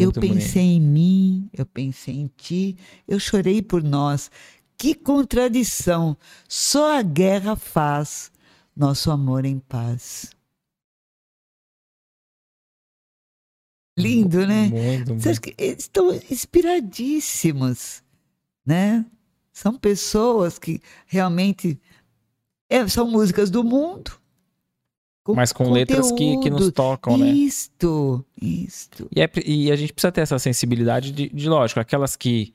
eu pensei em mim, eu pensei em ti, eu chorei por nós. Que contradição! Só a guerra faz nosso amor em paz. Lindo, né? Muito, acha que estão inspiradíssimos, né? São pessoas que realmente é, são músicas do mundo. com Mas com letras que, que nos conteúdo. tocam, né? Isto, isto. E, é e a gente precisa ter essa sensibilidade de, de, lógico, aquelas que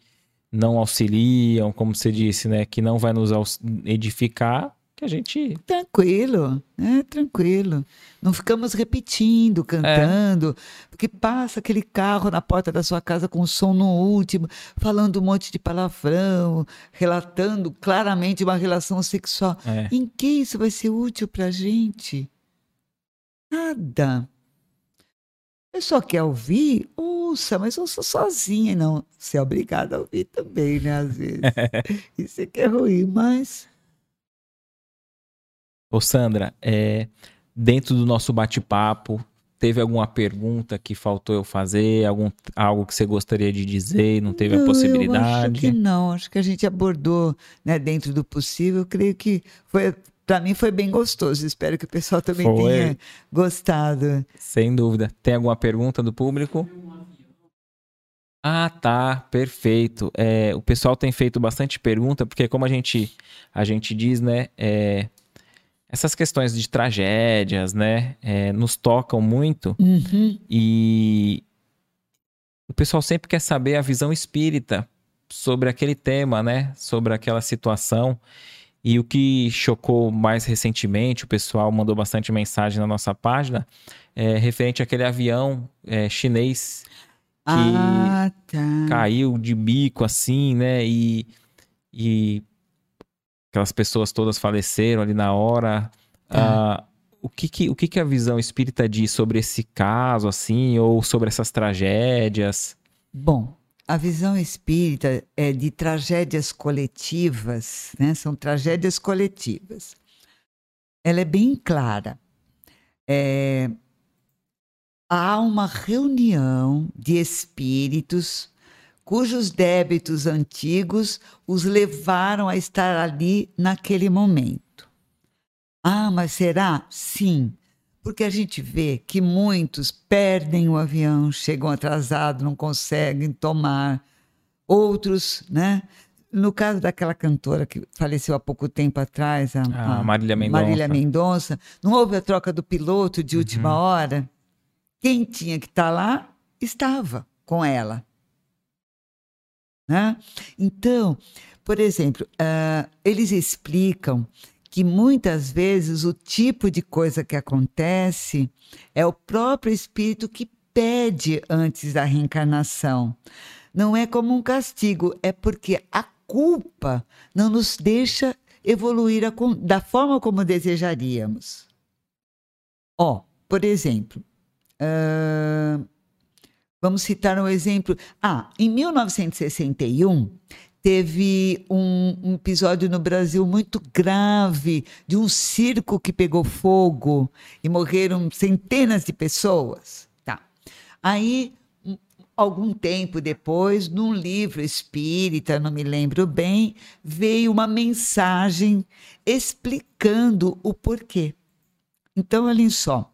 não auxiliam, como você disse, né? Que não vai nos edificar, que a gente. Tranquilo, né? Tranquilo. Não ficamos repetindo, cantando, porque passa aquele carro na porta da sua casa com o som no último, falando um monte de palavrão, relatando claramente uma relação sexual. É, Em que isso vai ser útil pra gente? Nada. Eu só quer ouvir? Ouça, mas eu sou sozinha, não. Você é obrigada a ouvir também, né? Às vezes. Isso é que é ruim, mas. Ô Sandra, é, dentro do nosso bate-papo, teve alguma pergunta que faltou eu fazer? Algum, algo que você gostaria de dizer e não teve a Não, Eu acho possibilidade? que não, acho que a gente abordou, né, dentro do possível. Eu creio que foi, para mim foi bem gostoso. Espero que o pessoal também Foi. tenha gostado. Sem dúvida. Tem alguma pergunta do público? Ah, tá, perfeito. É, o pessoal tem feito bastante pergunta, porque como a gente, a gente diz, né, é, essas questões de tragédias, né, é, nos tocam muito Uhum. e o pessoal sempre quer saber a visão espírita sobre aquele tema, né, sobre aquela situação. E o que chocou mais recentemente, o pessoal mandou bastante mensagem na nossa página, é referente àquele avião é, chinês Ah, tá. caiu de bico assim, né? E, e aquelas pessoas todas faleceram ali na hora. Tá. Ah, o que, que, o que, que a visão espírita diz sobre esse caso, assim, ou sobre essas tragédias? Bom, a visão espírita é de tragédias coletivas, né? São tragédias coletivas. Ela é bem clara. É, há uma reunião de espíritos cujos débitos antigos os levaram a estar ali naquele momento. Ah, mas será? Sim, porque a gente vê que muitos perdem o avião, chegam atrasados, não conseguem tomar. Outros, né? No caso daquela cantora que faleceu há pouco tempo atrás, a, A a Marília Mendonça. Marília Mendonça, não houve a troca do piloto de última hora? Quem tinha que estar lá estava com ela. Né? Então, por exemplo, ah, eles explicam que muitas vezes o tipo de coisa que acontece é o próprio espírito que pede antes da reencarnação. Não é como um castigo, é porque a culpa não nos deixa evoluir a da forma como desejaríamos. Ó, por exemplo, ah, vamos citar um exemplo. Ah, em 1961 teve um, um episódio no Brasil muito grave de um circo que pegou fogo e morreram centenas de pessoas. Tá. Aí, um- algum tempo depois, num livro espírita, não me lembro bem, veio uma mensagem explicando o porquê. Então, olhem só.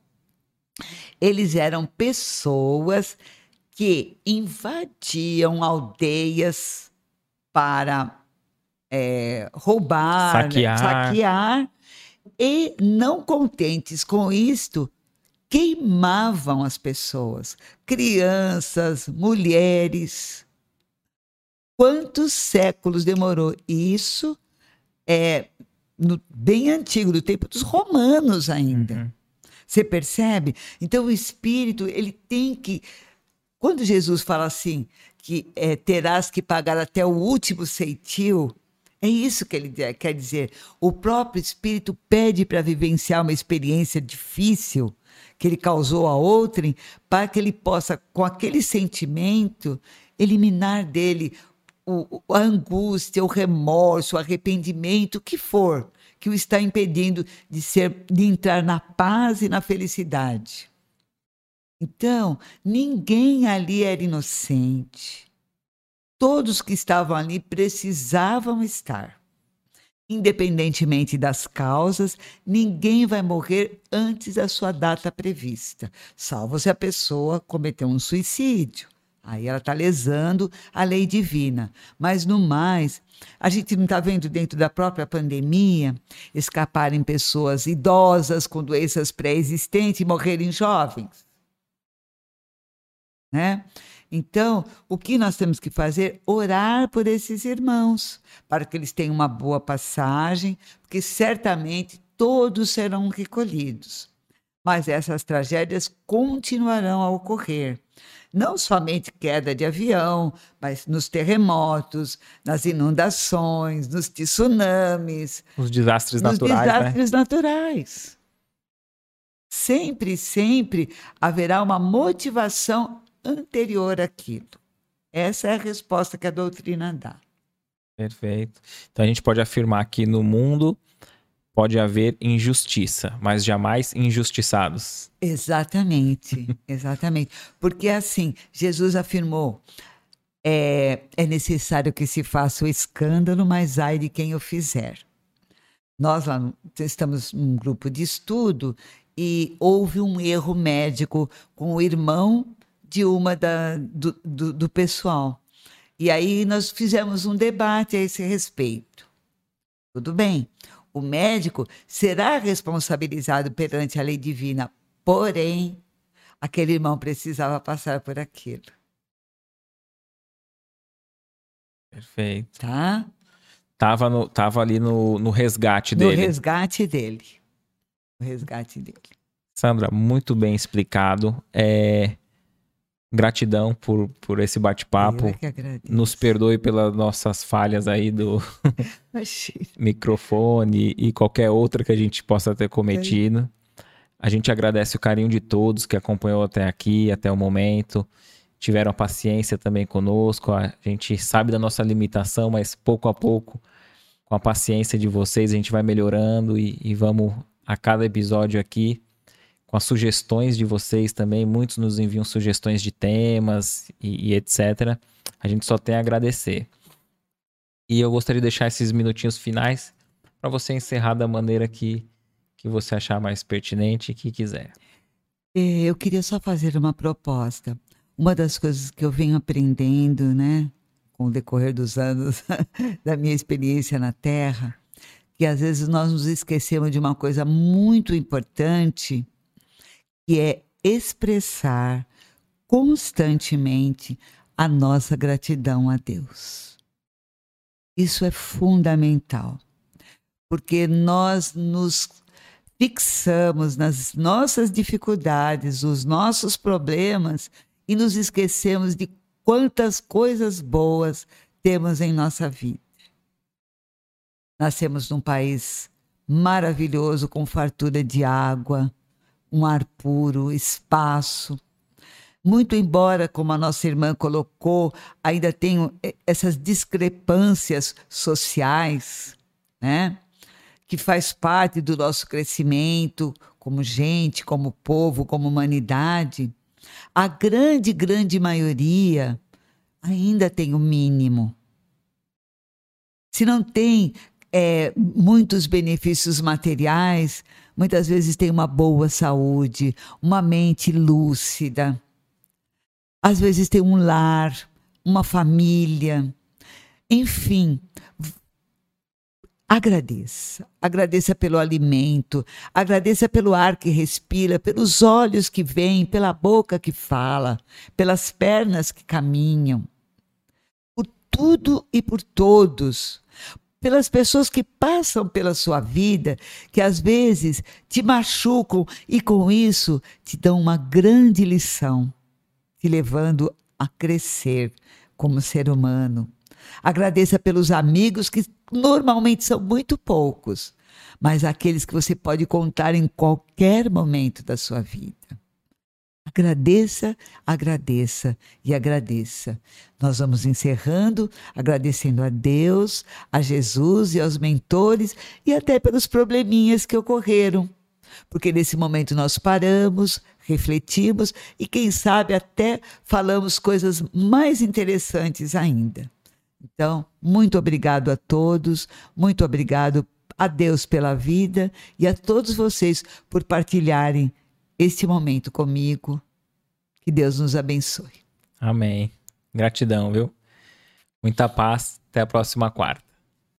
Eles eram pessoas que invadiam aldeias para é, roubar, né, Saquear. saquear, e não contentes com isto, queimavam as pessoas, crianças, mulheres. Quantos séculos demorou? Isso é no, bem antigo, do tempo dos romanos ainda. Uhum. Você percebe? Então o espírito ele tem que quando Jesus fala assim que é, terás que pagar até o último ceitil, é isso que ele quer dizer. O próprio espírito pede para vivenciar uma experiência difícil que ele causou a outrem, para que ele possa, com aquele sentimento, eliminar dele o, a angústia, o remorso, o arrependimento, o que for, que o está impedindo de ser, de entrar na paz e na felicidade. Então, ninguém ali era inocente. Todos que estavam ali precisavam estar. Independentemente das causas, ninguém vai morrer antes da sua data prevista, salvo se a pessoa cometeu um suicídio. Aí ela está lesando a lei divina. Mas, no mais, a gente não está vendo dentro da própria pandemia escaparem pessoas idosas com doenças pré-existentes e morrerem jovens. Né? Então, o que nós temos que fazer? Orar por esses irmãos, para que eles tenham uma boa passagem, porque certamente todos serão recolhidos. Mas essas tragédias continuarão a ocorrer. Não somente queda de avião, mas nos terremotos, nas inundações, nos tsunamis. Os desastres nos naturais. Né? desastres né? naturais. Sempre, sempre haverá uma motivação anterior àquilo. Essa é a resposta que a doutrina dá. Perfeito. Então a gente pode afirmar que no mundo pode haver injustiça, mas jamais injustiçados. Exatamente, exatamente. Porque assim, Jesus afirmou: é, é necessário que se faça o escândalo, mas ai de quem o fizer. Nós lá estamos num grupo de estudo e houve um erro médico com o irmão de uma da, do, do, do pessoal. E aí nós fizemos um debate a esse respeito. Tudo bem, o médico será responsabilizado perante a lei divina, porém, aquele irmão precisava passar por aquilo. Perfeito. Tá? Tava, no, tava ali no, no resgate dele. No resgate dele. No resgate dele. Sandra, muito bem explicado. É, Gratidão por, por esse bate-papo. Nos perdoe pelas nossas falhas aí do microfone e qualquer outra que a gente possa ter cometido. A gente agradece o carinho de todos que acompanhou até aqui, até o momento. Tiveram paciência também conosco. A gente sabe da nossa limitação, mas pouco a pouco, com a paciência de vocês, a gente vai melhorando e, e vamos a cada episódio aqui com as sugestões de vocês também. Muitos nos enviam sugestões de temas e, e etc. A gente só tem a agradecer. E eu gostaria de deixar esses minutinhos finais para você encerrar da maneira que, que você achar mais pertinente e que quiser. É, eu queria só fazer uma proposta. Uma das coisas que eu venho aprendendo, né, com o decorrer dos anos da minha experiência na Terra, que às vezes nós nos esquecemos de uma coisa muito importante, que é expressar constantemente a nossa gratidão a Deus. Isso é fundamental, porque nós nos fixamos nas nossas dificuldades, os nossos problemas e nos esquecemos de quantas coisas boas temos em nossa vida. Nascemos num país maravilhoso com fartura de água, um ar puro, espaço. Muito embora, como a nossa irmã colocou, ainda tenham essas discrepâncias sociais, né? que faz parte do nosso crescimento como gente, como povo, como humanidade, a grande, grande maioria ainda tem o mínimo. Se não tem é, muitos benefícios materiais, muitas vezes tem uma boa saúde, uma mente lúcida, às vezes tem um lar, uma família, enfim. Agradeça, agradeça pelo alimento, agradeça pelo ar que respira, pelos olhos que veem, pela boca que fala, pelas pernas que caminham tudo e por todos. Pelas pessoas que passam pela sua vida, que às vezes te machucam e com isso te dão uma grande lição, te levando a crescer como ser humano. Agradeça pelos amigos que normalmente são muito poucos, mas aqueles que você pode contar em qualquer momento da sua vida. Agradeça, agradeça e agradeça. Nós vamos encerrando agradecendo a Deus, a Jesus e aos mentores e até pelos probleminhas que ocorreram. Porque nesse momento nós paramos, refletimos e, quem sabe, até falamos coisas mais interessantes ainda. Então, muito obrigado a todos, muito obrigado a Deus pela vida e a todos vocês por partilharem este momento comigo. Que Deus nos abençoe. Amém. Gratidão, viu? Muita paz. Até a próxima quarta.